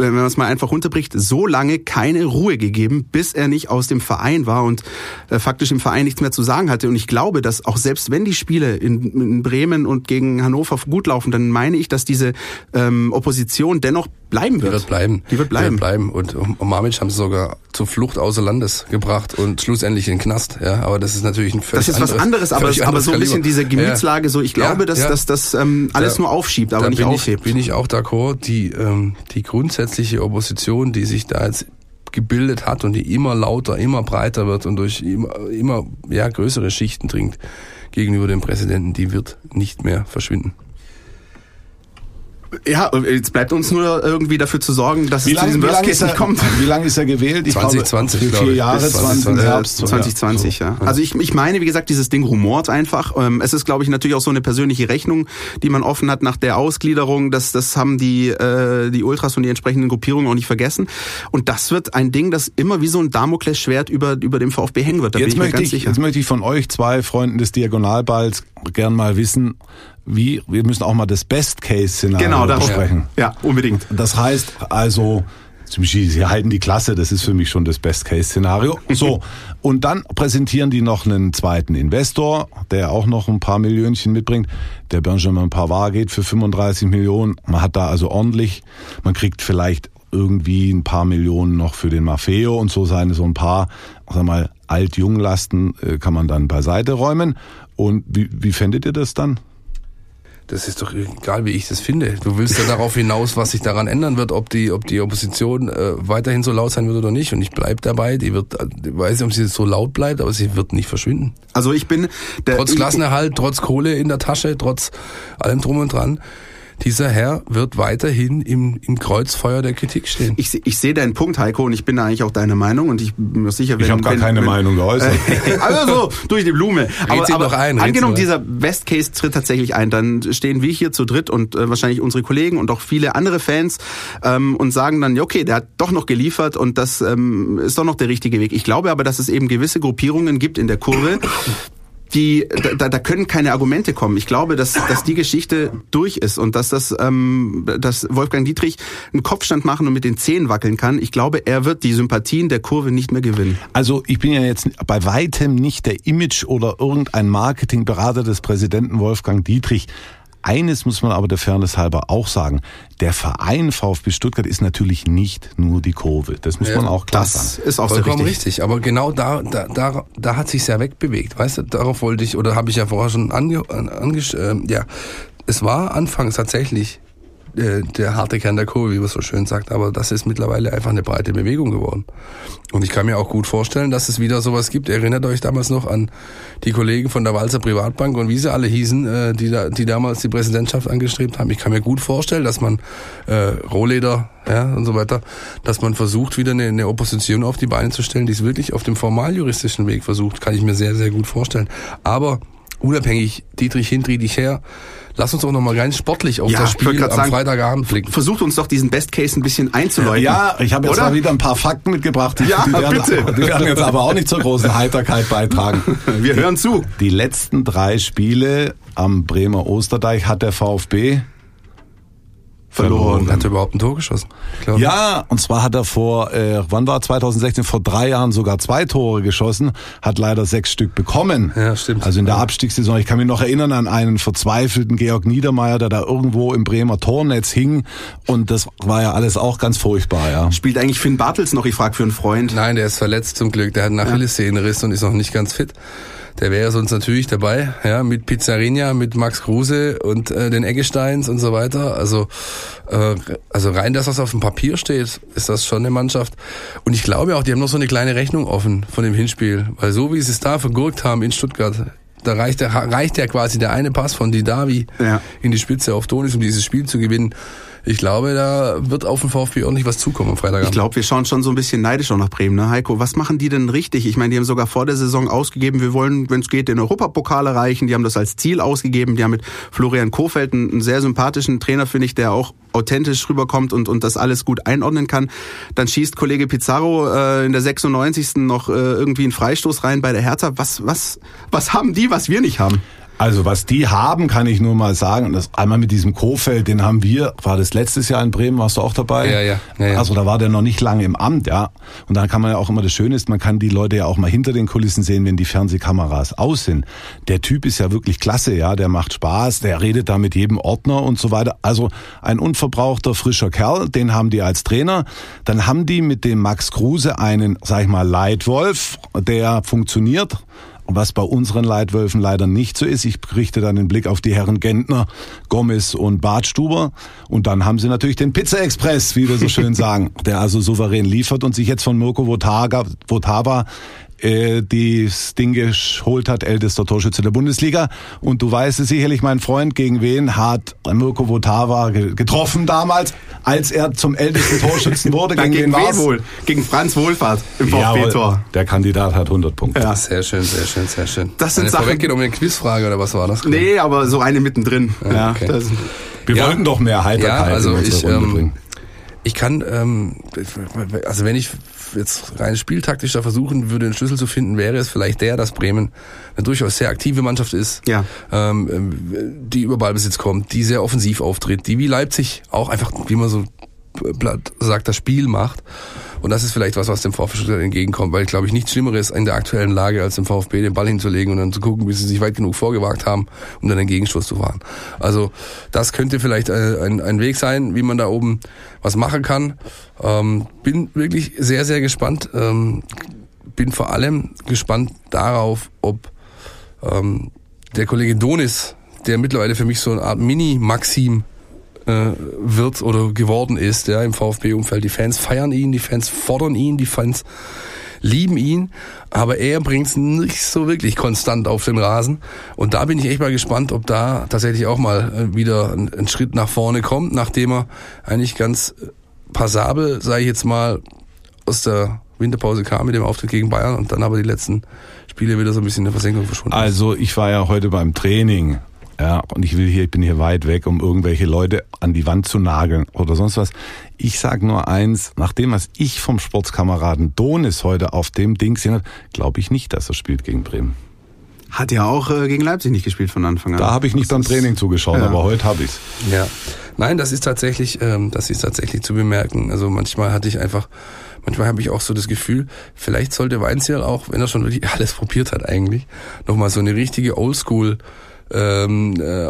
wenn man es mal einfach runterbricht, so lange keine Ruhe gegeben, bis er nicht aus dem Verein war und äh, faktisch im Verein nichts mehr zu sagen hatte. Und ich glaube, dass auch selbst wenn die Spiele in, in Bremen und gegen Hannover gut laufen, dann meine ich, dass diese ähm, Opposition dennoch bleiben wird. Die wird bleiben. Die wird bleiben. Die wird bleiben. Und Mamic haben sie sogar zur Flucht außer Landes gebracht und schlussendlich in den Knast. Ja, aber das ist natürlich ein völlig Das ist was anderes, aber, aber so ein bisschen diese Gemütslage, so ich glaube, ja, dass, ja. dass das ähm, alles da, nur aufschiebt, aber nicht aufhebt. Ich, bin ich auch d'accord. Die, ähm, die grundsätzliche Opposition, die sich da jetzt gebildet hat und die immer lauter, immer breiter wird und durch immer, immer ja, größere Schichten dringt gegenüber dem Präsidenten, die wird nicht mehr verschwinden. Ja, jetzt bleibt uns nur irgendwie dafür zu sorgen, dass wie es lang, zu diesem Worst Case nicht kommt. Wie lange ist er gewählt? Ich 2020, glaube, vier Jahre, 2020, Herbst, 2020, ja. ja. Also ich, ich meine, wie gesagt, dieses Ding rumort einfach. Ähm, es ist, glaube ich, natürlich auch so eine persönliche Rechnung, die man offen hat nach der Ausgliederung. Das, das haben die, äh, die Ultras und die entsprechenden Gruppierungen auch nicht vergessen. Und das wird ein Ding, das immer wie so ein Damoklesschwert über, über dem VfB hängen wird. Da jetzt, möchte ich, jetzt möchte ich von euch zwei Freunden des Diagonalballs gern mal wissen, wie, wir müssen auch mal das Best-Case-Szenario genau, besprechen. Ja, unbedingt. Das heißt also, Sie halten die Klasse, das ist für mich schon das Best-Case-Szenario. So, und dann präsentieren die noch einen zweiten Investor, der auch noch ein paar Millionchen mitbringt. Der Benjamin Pavard geht für 35 Millionen. Man hat da also ordentlich, man kriegt vielleicht irgendwie ein paar Millionen noch für den Maffeo und so seine so ein paar, sag mal, Alt-Jung-Lasten äh, kann man dann beiseite räumen. Und wie, wie fändet ihr das dann? Das ist doch egal, wie ich das finde. Du willst ja darauf hinaus, was sich daran ändern wird, ob die, ob die Opposition äh, weiterhin so laut sein wird oder nicht. Und ich bleib dabei. Die wird, ich weiß nicht, ob sie so laut bleibt, aber sie wird nicht verschwinden. Also ich bin der trotz Klassenerhalt, trotz Kohle in der Tasche, trotz allem drum und dran dieser Herr wird weiterhin im, im Kreuzfeuer der Kritik stehen. Ich, ich sehe deinen Punkt, Heiko, und ich bin da eigentlich auch deiner Meinung und ich bin mir sicher, wenn... Ich habe gar wenn, keine wenn, Meinung geäußert. also so, durch die Blume. Aber, aber doch ein, angenommen, dieser Best Case tritt tatsächlich ein, dann stehen wir hier zu dritt und äh, wahrscheinlich unsere Kollegen und auch viele andere Fans ähm, und sagen dann, ja, okay, der hat doch noch geliefert und das ähm, ist doch noch der richtige Weg. Ich glaube aber, dass es eben gewisse Gruppierungen gibt in der Kurve, die da, da können keine Argumente kommen. Ich glaube, dass, dass die Geschichte durch ist und dass das ähm, dass Wolfgang Dietrich einen Kopfstand machen und mit den Zehen wackeln kann. Ich glaube, er wird die Sympathien der Kurve nicht mehr gewinnen. Also ich bin ja jetzt bei weitem nicht der Image oder irgendein Marketingberater des Präsidenten Wolfgang Dietrich. Eines muss man aber der Fairness halber auch sagen. Der Verein VfB Stuttgart ist natürlich nicht nur die Kurve. Das muss ja, man auch klar das sagen. Das ist auch Vollkommen so richtig. richtig. Aber genau da, da, da, da hat sich ja wegbewegt. Weißt du, darauf wollte ich, oder habe ich ja vorher schon ange, ange äh, ja. Es war anfangs tatsächlich äh, der harte Kern der Kurve, wie man so schön sagt, aber das ist mittlerweile einfach eine breite Bewegung geworden. Und ich kann mir auch gut vorstellen, dass es wieder sowas gibt. Erinnert euch damals noch an die Kollegen von der Walzer Privatbank und wie sie alle hießen, äh, die, da, die damals die Präsidentschaft angestrebt haben. Ich kann mir gut vorstellen, dass man äh, Rohleder ja, und so weiter, dass man versucht, wieder eine, eine Opposition auf die Beine zu stellen, die es wirklich auf dem formaljuristischen Weg versucht, kann ich mir sehr, sehr gut vorstellen. Aber unabhängig Dietrich Hindriedich her. Lass uns doch nochmal ganz sportlich auf Ja, das Spiel am sagen, Freitagabend blicken. Versucht uns doch diesen Best Case ein bisschen einzuläuten. Ja, ich habe jetzt Oder? mal wieder ein paar Fakten mitgebracht. Die, Ja, die werden, bitte. Die werden jetzt aber auch nicht zur großen Heiterkeit beitragen. Wir hören zu. Die letzten drei Spiele am Bremer Osterdeich hat der VfB Verloren. Hat er überhaupt ein Tor geschossen? Ja, und zwar hat er vor, äh, wann war 2016, vor drei Jahren sogar zwei Tore geschossen, hat leider sechs Stück bekommen. Ja, stimmt. Also in der Ja. Abstiegssaison, ich kann mich noch erinnern an einen verzweifelten Georg Niedermeyer, der da irgendwo im Bremer Tornetz hing und das war ja alles auch ganz furchtbar, ja. Spielt eigentlich Finn Bartels noch, ich frage für einen Freund. Nein, der ist verletzt zum Glück. Der hat einen Achillessehnenriss und ist noch nicht ganz fit. Der wäre sonst natürlich dabei, ja, mit Pizzarinha, mit Max Kruse und äh, den Eggesteins und so weiter. Also, äh, also rein, dass das auf dem Papier steht, ist das schon eine Mannschaft. Und ich glaube auch, die haben noch so eine kleine Rechnung offen von dem Hinspiel, weil so wie sie es da vergurkt haben in Stuttgart, da reicht, der, reicht ja quasi der eine Pass von Didavi Ja. in die Spitze auf Donis, um dieses Spiel zu gewinnen. Ich glaube, da wird auf den VfB ordentlich was zukommen am Freitagabend. Ich glaube, wir schauen schon so ein bisschen neidisch auch nach Bremen, ne? Heiko, was machen die denn richtig? Ich meine, die haben sogar vor der Saison ausgegeben, wir wollen, wenn es geht, den Europapokal erreichen. Die haben das als Ziel ausgegeben. Die haben mit Florian Kofeld einen, einen sehr sympathischen Trainer, finde ich, der auch authentisch rüberkommt und, und das alles gut einordnen kann. Dann schießt Kollege Pizarro äh, in der 96. noch äh, irgendwie einen Freistoß rein bei der Hertha. Was, was, was haben die, was wir nicht haben? Also was die haben, kann ich nur mal sagen. Das einmal mit diesem Kofeld, den haben wir, war das letztes Jahr in Bremen, warst du auch dabei? Ja, ja, ja, ja. Also da war der noch nicht lange im Amt, ja. Und dann kann man ja auch immer das Schöne ist, man kann die Leute ja auch mal hinter den Kulissen sehen, wenn die Fernsehkameras aus sind. Der Typ ist ja wirklich klasse, ja. Der macht Spaß, der redet da mit jedem Ordner und so weiter. Also ein unverbrauchter, frischer Kerl, den haben die als Trainer. Dann haben die mit dem Max Kruse einen, sag ich mal, Leitwolf, der funktioniert. Was bei unseren Leitwölfen leider nicht so ist. Ich richte dann den Blick auf die Herren Gentner, Gomez und Bartstuber. Und dann haben sie natürlich den Pizza Express, wie wir so schön sagen, der also souverän liefert und sich jetzt von Mirko Votava äh, das Ding geholt hat, ältester Torschütze der Bundesliga. Und du weißt es sicherlich, mein Freund, gegen wen hat Mirko Votava ge- getroffen damals, als er zum ältesten Torschützen wurde? Dann gegen wen war's? wohl? Gegen Franz Wohlfahrt im VfB-Tor. der Kandidat hat 100 Punkte. Ja. Sehr schön, sehr schön, sehr schön. Das sind Eine Sachen- vorweggenommene Quizfrage oder was war das? Nee, aber so eine mittendrin. Ja, okay. das, Wir Ja. wollten doch mehr Heiterkeit Ja, also in unsere ich, Runde ähm, bringen. Ich kann, ähm, also wenn ich jetzt rein spieltaktisch da versuchen würde, einen Schlüssel zu finden, wäre es vielleicht der, dass Bremen eine durchaus sehr aktive Mannschaft ist, Ja. ähm, die über Ballbesitz kommt, die sehr offensiv auftritt, die wie Leipzig auch einfach, wie man so sagt, das Spiel macht. Und das ist vielleicht was, was dem VfB entgegenkommt, weil, glaube ich, nichts Schlimmeres in der aktuellen Lage, als dem VfB den Ball hinzulegen und dann zu gucken, wie sie sich weit genug vorgewagt haben, um dann den Gegenstoß zu fahren. Also das könnte vielleicht äh, ein, ein Weg sein, wie man da oben was machen kann. Ähm, bin wirklich sehr, sehr gespannt. Ähm, bin vor allem gespannt darauf, ob ähm, der Kollege Donis, der mittlerweile für mich so eine Art Mini-Maxim äh, wird oder geworden ist, ja, im VfB-Umfeld. Die Fans feiern ihn, die Fans fordern ihn, die Fans lieben ihn, aber er bringt es nicht so wirklich konstant auf den Rasen. Und da bin ich echt mal gespannt, ob da tatsächlich auch mal äh, wieder ein, ein Schritt nach vorne kommt, nachdem er eigentlich ganz passabel, sage ich jetzt mal, aus der Winterpause kam mit dem Auftritt gegen Bayern und dann aber die letzten Spiele wieder so ein bisschen in der Versenkung verschwunden. Also ich war ja heute beim Training. Ja, und ich will hier, ich bin hier weit weg, um irgendwelche Leute an die Wand zu nageln oder sonst was. Ich sag nur eins, nach dem, was ich vom Sportskameraden Donis heute auf dem Ding gesehen habe, glaube ich nicht, dass er spielt gegen Bremen. hat ja auch äh, gegen Leipzig nicht gespielt von Anfang an. Da habe ich nicht beim Training zugeschaut, Ja. aber heute habe ich's. Ja. Nein, das ist tatsächlich, ähm, das ist tatsächlich zu bemerken. Also manchmal hatte ich einfach, manchmal habe ich auch so das Gefühl, vielleicht sollte Weinzierl auch, wenn er schon wirklich alles probiert hat eigentlich, nochmal so eine richtige Oldschool ähm, äh,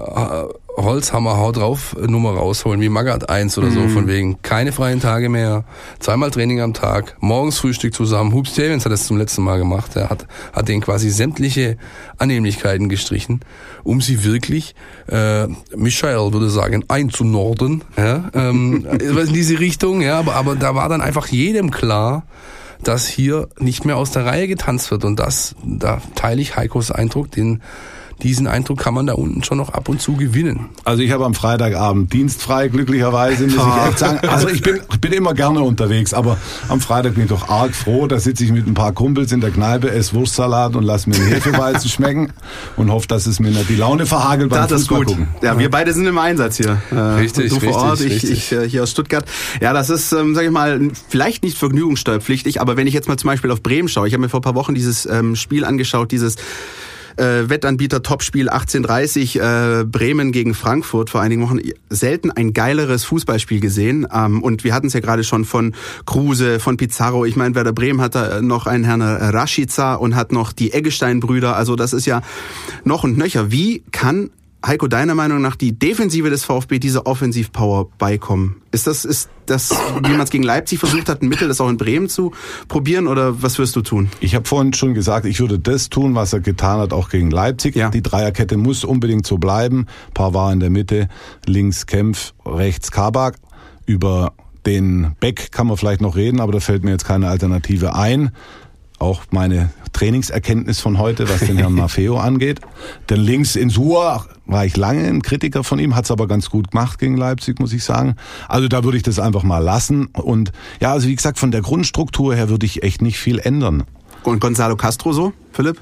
Holzhammer haut drauf Nummer rausholen, wie Magath 1 oder so, von wegen keine freien Tage mehr, zweimal Training am Tag, morgens Frühstück zusammen. Hoops Stevens hat das zum letzten Mal gemacht. Er hat, hat den quasi sämtliche Annehmlichkeiten gestrichen, um sie wirklich, äh, Michael würde sagen, einzunorden, ja, ähm, in diese Richtung, ja, aber, aber da war dann einfach jedem klar, dass hier nicht mehr aus der Reihe getanzt wird und das, da teile ich Heikos Eindruck, den diesen Eindruck kann man da unten schon noch ab und zu gewinnen. Also ich habe am Freitagabend dienstfrei, glücklicherweise, muss ich echt sagen. Also ich bin, ich bin immer gerne unterwegs, aber am Freitag bin ich doch arg froh. Da sitze ich mit ein paar Kumpels in der Kneipe, esse Wurstsalat und lass mir den Hefeweizen schmecken und hoffe, dass es mir nicht die Laune verhagelt beim Das ist gut. gucken. Ja, wir beide sind im Einsatz hier. Äh, Richtig, Du vor richtig, Ort, ich, richtig. ich äh, hier aus Stuttgart. Ja, das ist, ähm, sage ich mal, vielleicht nicht vergnügungssteuerpflichtig, aber wenn ich jetzt mal zum Beispiel auf Bremen schaue, ich habe mir vor ein paar Wochen dieses ähm, Spiel angeschaut, dieses äh, Wettanbieter Topspiel 1830 äh, Bremen gegen Frankfurt vor einigen Wochen selten ein geileres Fußballspiel gesehen ähm, und wir hatten es ja gerade schon von Kruse, von Pizarro. Ich meine, Werder Bremen hat da noch einen Herrn Rashica und hat noch die Eggestein-Brüder. Also das ist ja noch und nöcher. Wie kann Heiko, deiner Meinung nach die Defensive des VfB diese Offensivpower beikommen? Ist das, ist das, wie man es gegen Leipzig versucht hat, ein Mittel, das auch in Bremen zu probieren oder was wirst du tun? Ich habe vorhin schon gesagt, ich würde das tun, was er getan hat, auch gegen Leipzig. Ja. Die Dreierkette muss unbedingt so bleiben. Pavard in der Mitte, links Kempf, rechts Kabak. Über den Beck kann man vielleicht noch reden, aber da fällt mir jetzt keine Alternative ein. Auch meine Trainingserkenntnis von heute, was den Herrn Maffeo angeht. Denn links in Suhr war ich lange ein Kritiker von ihm, hat es aber ganz gut gemacht gegen Leipzig, muss ich sagen. Also da würde ich das einfach mal lassen. Und ja, also wie gesagt, von der Grundstruktur her würde ich echt nicht viel ändern. Und Gonzalo Castro so, Philipp?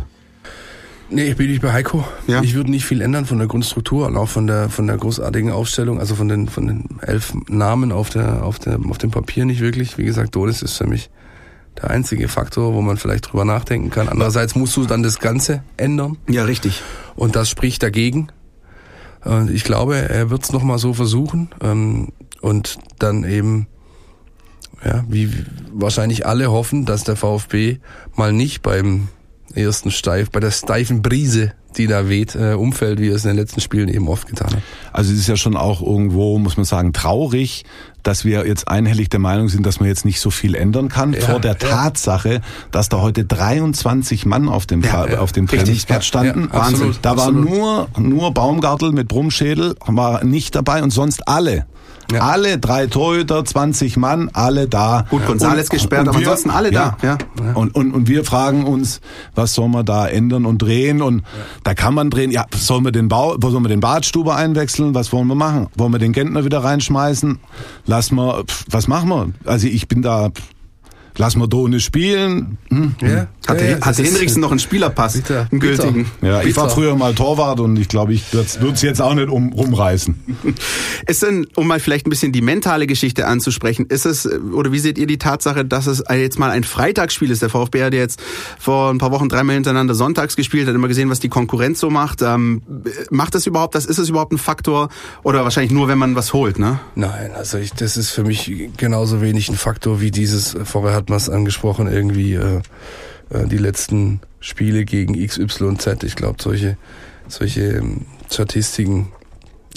Nee, bin ich bei Heiko. Ja. Ich würde nicht viel ändern von der Grundstruktur und auch von der von der großartigen Aufstellung, also von den von den elf Namen auf der auf der auf dem Papier nicht wirklich. Wie gesagt, Donis ist für mich der einzige Faktor, wo man vielleicht drüber nachdenken kann. Andererseits musst du dann das Ganze ändern Ja, richtig. und das spricht dagegen. Ich glaube, er wird es nochmal so versuchen ähm, und dann eben, ja, wie wahrscheinlich alle hoffen, dass der VfB mal nicht beim ersten Steif, bei der steifen Brise, die da weht, äh, umfällt, wie er es in den letzten Spielen eben oft getan hat. Also es ist ja schon auch irgendwo, muss man sagen, traurig, dass wir jetzt einhellig der Meinung sind, dass man jetzt nicht so viel ändern kann, Ja, vor der ja. Tatsache, dass da heute 23 Mann auf dem, Ja, ja, auf dem Trainingsplatz standen. ja, absolut, da war absolut. nur, nur Baumgartel mit Brummschädel, war nicht dabei und sonst alle. Ja. Alle drei Torhüter, 20 Mann, alle da. Gut, González gesperrt, aber ansonsten alle da, ja. Und, und, und wir fragen uns, was soll man da ändern und drehen? Und da kann man drehen, ja, sollen wir den Bau, sollen wir den Badstuber einwechseln? Was wollen wir machen? Wollen wir den Gentner wieder reinschmeißen? Lass mal, was machen wir? Also ich bin da, lass mal Donis spielen. Hm? Ja, Hatte, ja, hatte Hinrichsen noch einen Spielerpass, Bitter, einen bitter. gültigen. Ja, ich war Bitter. früher mal Torwart und ich glaube, ich würde es jetzt auch nicht um, rumreißen. Ist denn, um mal vielleicht ein bisschen die mentale Geschichte anzusprechen, ist es, oder wie seht ihr die Tatsache, dass es jetzt mal ein Freitagsspiel ist? Der VfB hat jetzt vor ein paar Wochen dreimal hintereinander sonntags gespielt, hat immer gesehen, was die Konkurrenz so macht. Ähm, macht das überhaupt, das ist es überhaupt ein Faktor? Oder wahrscheinlich nur, wenn man was holt, ne? Nein, also ich, das ist für mich genauso wenig ein Faktor wie dieses, vorher hat es angesprochen, irgendwie äh, äh, die letzten Spiele gegen XYZ. Ich glaube, solche, solche ähm, Statistiken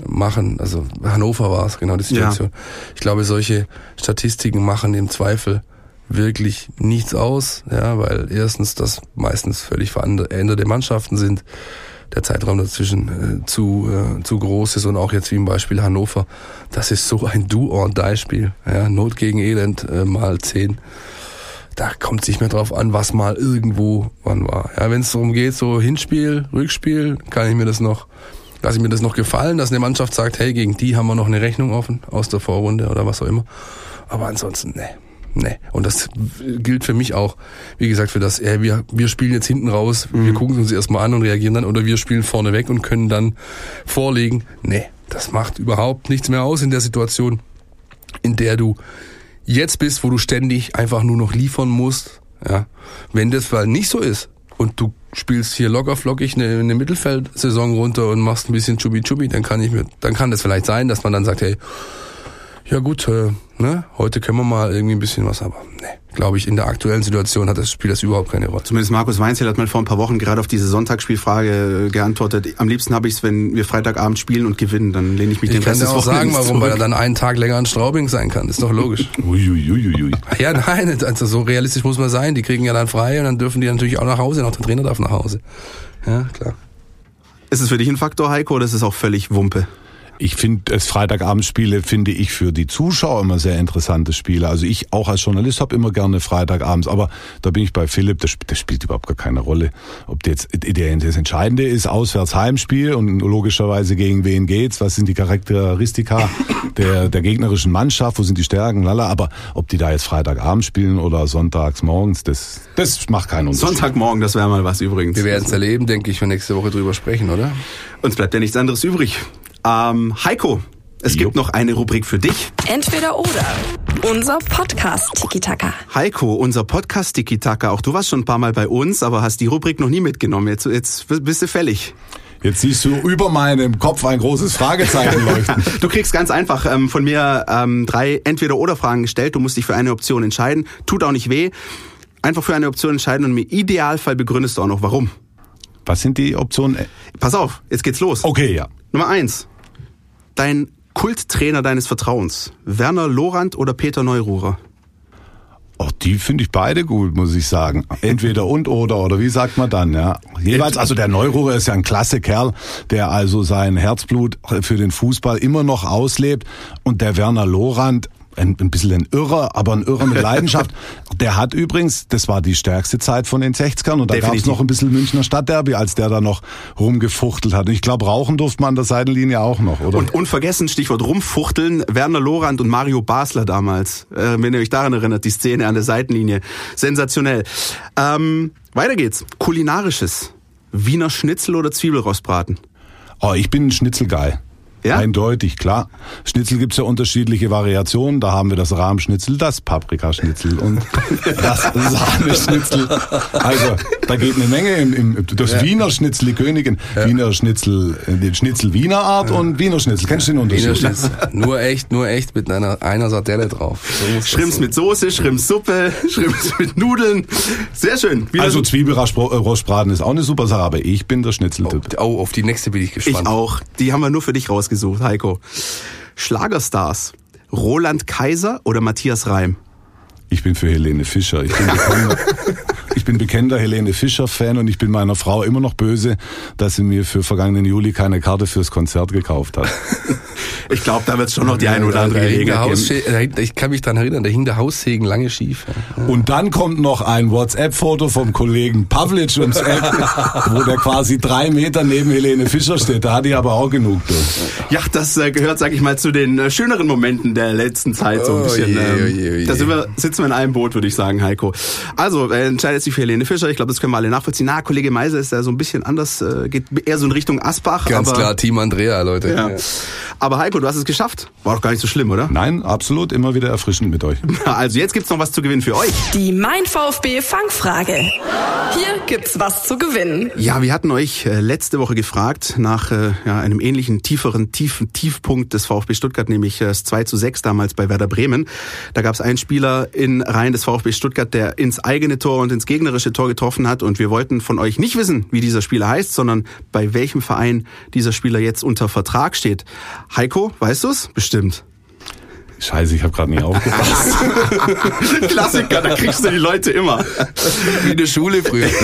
machen, also Hannover war es, genau die Situation. Ich glaube, solche Statistiken machen im Zweifel wirklich nichts aus, ja, weil erstens das meistens völlig veränderte Mannschaften sind, der Zeitraum dazwischen äh, zu, äh, zu groß ist und auch jetzt wie im Beispiel Hannover, das ist so ein Do-or-Die-Spiel, ja, Not gegen Elend äh, mal zehn. Da kommt es nicht mehr drauf an, was mal irgendwo wann war. Ja, wenn es darum geht, so Hinspiel, Rückspiel, kann ich mir das noch, lasse ich mir das noch gefallen, dass eine Mannschaft sagt, hey, gegen die haben wir noch eine Rechnung offen aus der Vorrunde oder was auch immer. Aber ansonsten, ne. Nee. Und das gilt für mich auch, wie gesagt, für das, ey, wir, wir spielen jetzt hinten raus, wir gucken uns erstmal an und reagieren dann, oder wir spielen vorne weg und können dann vorlegen. Nee, das macht überhaupt nichts mehr aus in der Situation, in der du jetzt bist, wo du ständig einfach nur noch liefern musst. Ja. Wenn das mal nicht so ist und du spielst hier locker flockig eine, eine Mittelfeldsaison runter und machst ein bisschen Chubi Chubi, dann kann ich mir, dann kann das vielleicht sein, dass man dann sagt, hey, ja gut, äh, ne, heute können wir mal irgendwie ein bisschen was, aber ne, glaube ich, in der aktuellen Situation hat das Spiel das überhaupt keine Rolle. Zumindest Markus Weinzel hat mal vor ein paar Wochen gerade auf diese Sonntagsspielfrage äh, geantwortet. Am liebsten habe ich es, wenn wir Freitagabend spielen und gewinnen, dann lehne ich mich Ich den kann Rest des auch sagen, Wochenendes warum, weil er zurück. dann einen Tag länger in Straubing sein kann. Ist doch logisch. Uiuiuiui. ja, nein, also so realistisch muss man sein. Die kriegen ja dann frei und dann dürfen die natürlich auch nach Hause. Auch der Trainer darf nach Hause. Ja, klar. Ist es für dich ein Faktor, Heiko, oder ist es auch völlig Wumpe? Ich finde es Freitagabendspiele finde ich für die Zuschauer immer sehr interessante Spiele. Also ich auch als Journalist habe immer gerne Freitagabends, aber da bin ich bei Philipp, das, das spielt überhaupt gar keine Rolle. Ob jetzt der, das Entscheidende ist auswärts Heimspiel und logischerweise gegen wen geht's, was sind die Charakteristika der, der gegnerischen Mannschaft, wo sind die Stärken, lala, aber ob die da jetzt Freitagabend spielen oder sonntags morgens, das, das macht keinen Unterschied. Sonntagmorgen, das wäre mal was übrigens. Wir werden es erleben, denke ich, wenn wir nächste Woche drüber sprechen, oder? Uns bleibt ja nichts anderes übrig. Ähm, Heiko, es Jo. gibt noch eine Rubrik für dich. Entweder oder. Unser Podcast Tiki-Taka. Heiko, unser Podcast Tiki Taka. Auch du warst schon ein paar Mal bei uns, aber hast die Rubrik noch nie mitgenommen. Jetzt, jetzt bist du fällig. Jetzt siehst du über meinem Kopf ein großes Fragezeichen leuchten. Du kriegst ganz einfach ähm, von mir ähm, drei Entweder-Oder-Fragen gestellt. Du musst dich für eine Option entscheiden. Tut auch nicht weh. Einfach für eine Option entscheiden und im Idealfall begründest du auch noch, warum. Was sind die Optionen? Pass auf, jetzt geht's los. Okay, ja. Nummer eins. Dein Kulttrainer deines Vertrauens. Werner Lorand oder Peter Neururer? Oh, die finde ich beide gut, muss ich sagen. Entweder und oder oder wie sagt man dann, ja? Jeweils, also der Neururer ist ja ein klasse Kerl, der also sein Herzblut für den Fußball immer noch auslebt und der Werner Lorand ein, ein bisschen ein Irrer, aber ein Irrer mit Leidenschaft. Der hat übrigens, das war die stärkste Zeit von den 60ern und da gab es noch ein bisschen Münchner Stadtderby, als der da noch rumgefuchtelt hat. Und ich glaube, rauchen durfte man an der Seitenlinie auch noch, oder? Und unvergessen, Stichwort rumfuchteln, Werner Lorand und Mario Basler damals. Äh, wenn ihr euch daran erinnert, die Szene an der Seitenlinie. Sensationell. Ähm, weiter geht's. Kulinarisches. Wiener Schnitzel oder Zwiebelrostbraten? Oh, ich bin ein Schnitzelgeil. Ja? Eindeutig, klar. Schnitzel gibt's ja unterschiedliche Variationen. Da haben wir das Rahmschnitzel, das Paprikaschnitzel und das Sahneschnitzel. Also, da geht eine Menge im, im das Wiener Schnitzel, die Königin. Wiener Schnitzel, äh, den Schnitzel Wiener Art und Wiener Schnitzel. Kennst du den Wiener Unterschied? Schnitzel. nur echt, nur echt mit einer, einer Sardelle drauf. So Schrimps mit Soße, Schrimpssuppe, Schrimps mit Nudeln. Sehr schön. Wieder Also so- Zwiebelrostbraten ist auch eine super Sache, aber ich bin der Schnitzeltyp. Oh, auf die nächste bin ich ich gespannt. auch. Die haben wir nur für dich rausgesucht, Heiko. Schlagerstars. Roland Kaiser oder Matthias Reim? Ich bin für Helene Fischer. Ich bin bekennender, ich bin bekennender Helene Fischer-Fan und ich bin meiner Frau immer noch böse, dass sie mir für vergangenen Juli keine Karte fürs Konzert gekauft hat. Ich glaube, da wird es schon noch die eine oder andere Da geben. Da- Ich kann mich daran erinnern, da hing der Haussegen lange schief. Und dann kommt noch ein WhatsApp-Foto vom Kollegen Pavlic ums Eck, wo der quasi drei Meter neben Helene Fischer steht. Da hatte ich aber auch genug. Du. Ja, das äh, gehört, sag ich mal, zu den äh, schöneren Momenten der letzten Zeit so ein Oh bisschen. je, ähm, oh je, oh je. Da sind wir, sitzen wir in einem Boot, würde ich sagen, Heiko. Also, er entscheidet sich für Helene Fischer. Ich glaube, das können wir alle nachvollziehen. Na, Kollege Meiser ist da so ein bisschen anders, äh, geht eher so in Richtung Asbach. Ganz aber, klar, Team Andrea, Leute. Ja. Aber Heiko, du hast es geschafft. War doch gar nicht so schlimm, oder? Nein, absolut immer wieder erfrischend mit euch. Also jetzt gibt's noch was zu gewinnen für euch. Die Mein VfB Fangfrage. Hier gibt's was zu gewinnen. Ja, wir hatten euch äh, letzte Woche gefragt nach äh, ja, einem ähnlichen tieferen tiefen Tiefpunkt des VfB Stuttgart, nämlich das 2 zu 6 damals bei Werder Bremen. Da gab es einen Spieler in Reihen des VfB Stuttgart, der ins eigene Tor und ins gegnerische Tor getroffen hat. Und wir wollten von euch nicht wissen, wie dieser Spieler heißt, sondern bei welchem Verein dieser Spieler jetzt unter Vertrag steht. Heiko, weißt du's? Bestimmt. Scheiße, ich habe gerade nicht aufgepasst. Klassiker, da kriegst du die Leute immer. Wie in der Schule früher.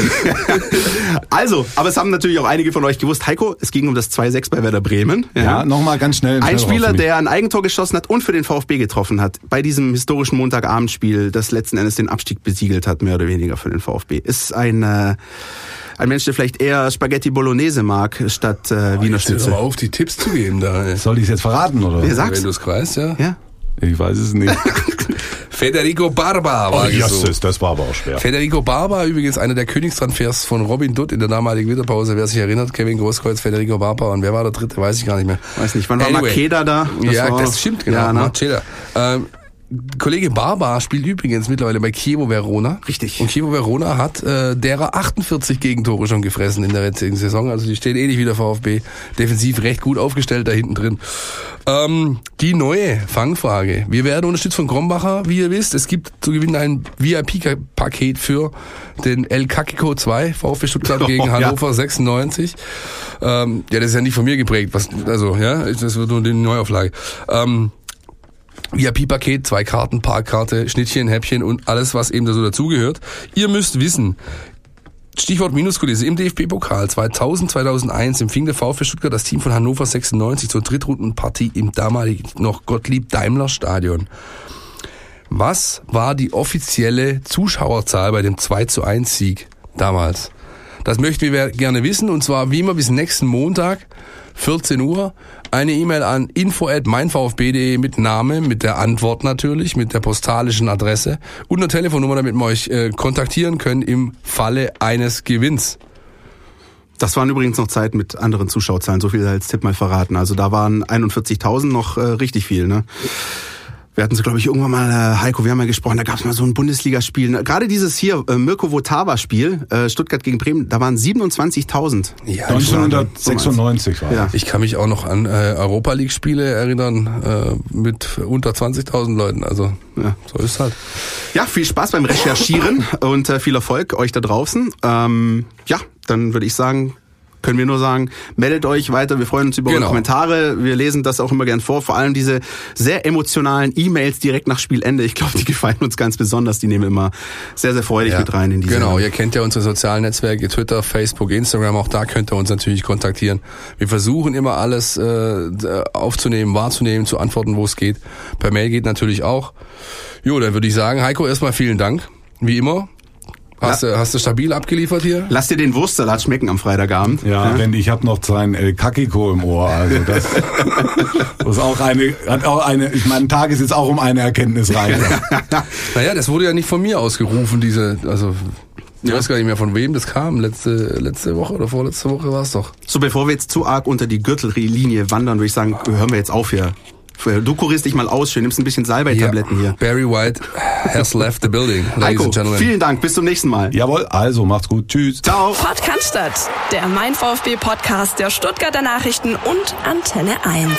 Also, aber es haben natürlich auch einige von euch gewusst. Heiko, es ging um das 2-6 bei Werder Bremen. Ja, nochmal ganz schnell. Ein Spieler, der ein Eigentor geschossen hat und für den VfB getroffen hat, bei diesem historischen Montagabendspiel, das letzten Endes den Abstieg besiegelt hat, mehr oder weniger für den VfB, ist ein, äh, ein Mensch, der vielleicht eher Spaghetti Bolognese mag, statt äh, Wiener Jetzt hör auf, die Tipps zu geben da. ey. Soll ich es jetzt verraten, oder? Wer sagt's? Wenn du es weißt, ja. Ja? Ich weiß es nicht. Federico Barba Oh, war gesucht. Jesus, das war aber auch schwer. Federico Barba, übrigens einer der Königstransfers von Robin Dutt in der damaligen Winterpause. Wer sich erinnert, Kevin Großkreuz, Federico Barba und wer war der dritte, weiß ich gar nicht mehr. Weiß nicht, wann war Anyway. Makeda da? Das ja, war- das stimmt, genau. Ja, ne? Marcella. Ähm, Kollege Barba spielt übrigens mittlerweile bei Chievo Verona. Richtig. Und Chievo Verona hat äh, derer 48 Gegentore schon gefressen in der jetzigen Saison. Also die stehen ähnlich wie der VfB. Defensiv recht gut aufgestellt da hinten drin. Ähm, die neue Fangfrage. Wir werden unterstützt von Krombacher, wie ihr wisst. Es gibt zu gewinnen ein VIP-Paket für den El Kakiko 2, VfB Stuttgart gegen Oh, ja. Hannover 96. Ähm, ja, das ist ja nicht von mir geprägt. Was, also, ja, das wird nur die Neuauflage. Ähm, VIP-Paket, zwei Karten, Parkkarte, Schnittchen, Häppchen und alles, was eben da so dazugehört. Ihr müsst wissen, Stichwort Minuskulisse. Im DFB-Pokal 2000, 2001 empfing der VfB Stuttgart das Team von Hannover 96 zur Drittrundenpartie im damaligen noch Gottlieb Daimler Stadion. Was war die offizielle Zuschauerzahl bei dem 2 zu 1 Sieg damals? Das möchten wir gerne wissen und zwar wie immer bis nächsten Montag, 14 Uhr. Eine E-Mail an info at meinvfb.de mit Name, mit der Antwort natürlich, mit der postalischen Adresse und eine Telefonnummer, damit wir euch äh, kontaktieren können im Falle eines Gewinns. Das waren übrigens noch Zeit mit anderen Zuschauerzahlen, so viel als Tipp mal verraten. Also da waren 41.000 noch äh, richtig viel, ne? Wir hatten so, glaube ich, irgendwann mal, äh, Heiko, wir haben mal gesprochen, da gab es mal so ein Bundesligaspiel. Gerade dieses hier, äh, Mirko Votava-Spiel, äh, Stuttgart gegen Bremen, da waren 27.000. Ja, 1996 war Ja. Ich kann mich auch noch an äh, Europa League Spiele erinnern äh, mit unter 20.000 Leuten. Also Ja. so ist halt. Ja, viel Spaß beim Recherchieren und äh, viel Erfolg euch da draußen. Ähm, ja, dann würde ich sagen, können wir nur sagen, meldet euch weiter. Wir freuen uns über eure Genau. Kommentare. Wir lesen das auch immer gern vor. Vor allem diese sehr emotionalen E-Mails direkt nach Spielende. Ich glaube, die gefallen uns ganz besonders. Die nehmen wir immer sehr, sehr freudig mit rein in diese. Genau, ihr kennt ja unsere sozialen Netzwerke, Twitter, Facebook, Instagram, auch da könnt ihr uns natürlich kontaktieren. Wir versuchen immer alles äh, aufzunehmen, wahrzunehmen, zu antworten, wo es geht. Per Mail geht natürlich auch. Jo, dann würde ich sagen, Heiko, erstmal vielen Dank, wie immer. Hast, du, hast du stabil abgeliefert hier? Lass dir den Wurstsalat schmecken am Freitagabend. Ja, wenn ich habe noch sein El Kakiko im Ohr. Also das, das ist auch eine, hat auch eine. Ich mein Tag ist jetzt auch um eine Erkenntnis rein. Naja, das wurde ja nicht von mir ausgerufen, diese, also ich weiß gar nicht mehr von wem das kam. Letzte, letzte Woche oder vorletzte Woche war es doch. So, bevor wir jetzt zu arg unter die Gürtellinie wandern, würde ich sagen, hören wir jetzt auf hier. Du kurierst dich mal aus, schön, nimmst ein bisschen Salbei-Tabletten hier. Barry White has left the building, ladies Heiko, and gentlemen. vielen Dank, bis zum nächsten Mal. Jawohl, also macht's gut, tschüss. Ciao. Cannstatt, der Mein VfB Podcast der Stuttgarter Nachrichten und Antenne 1.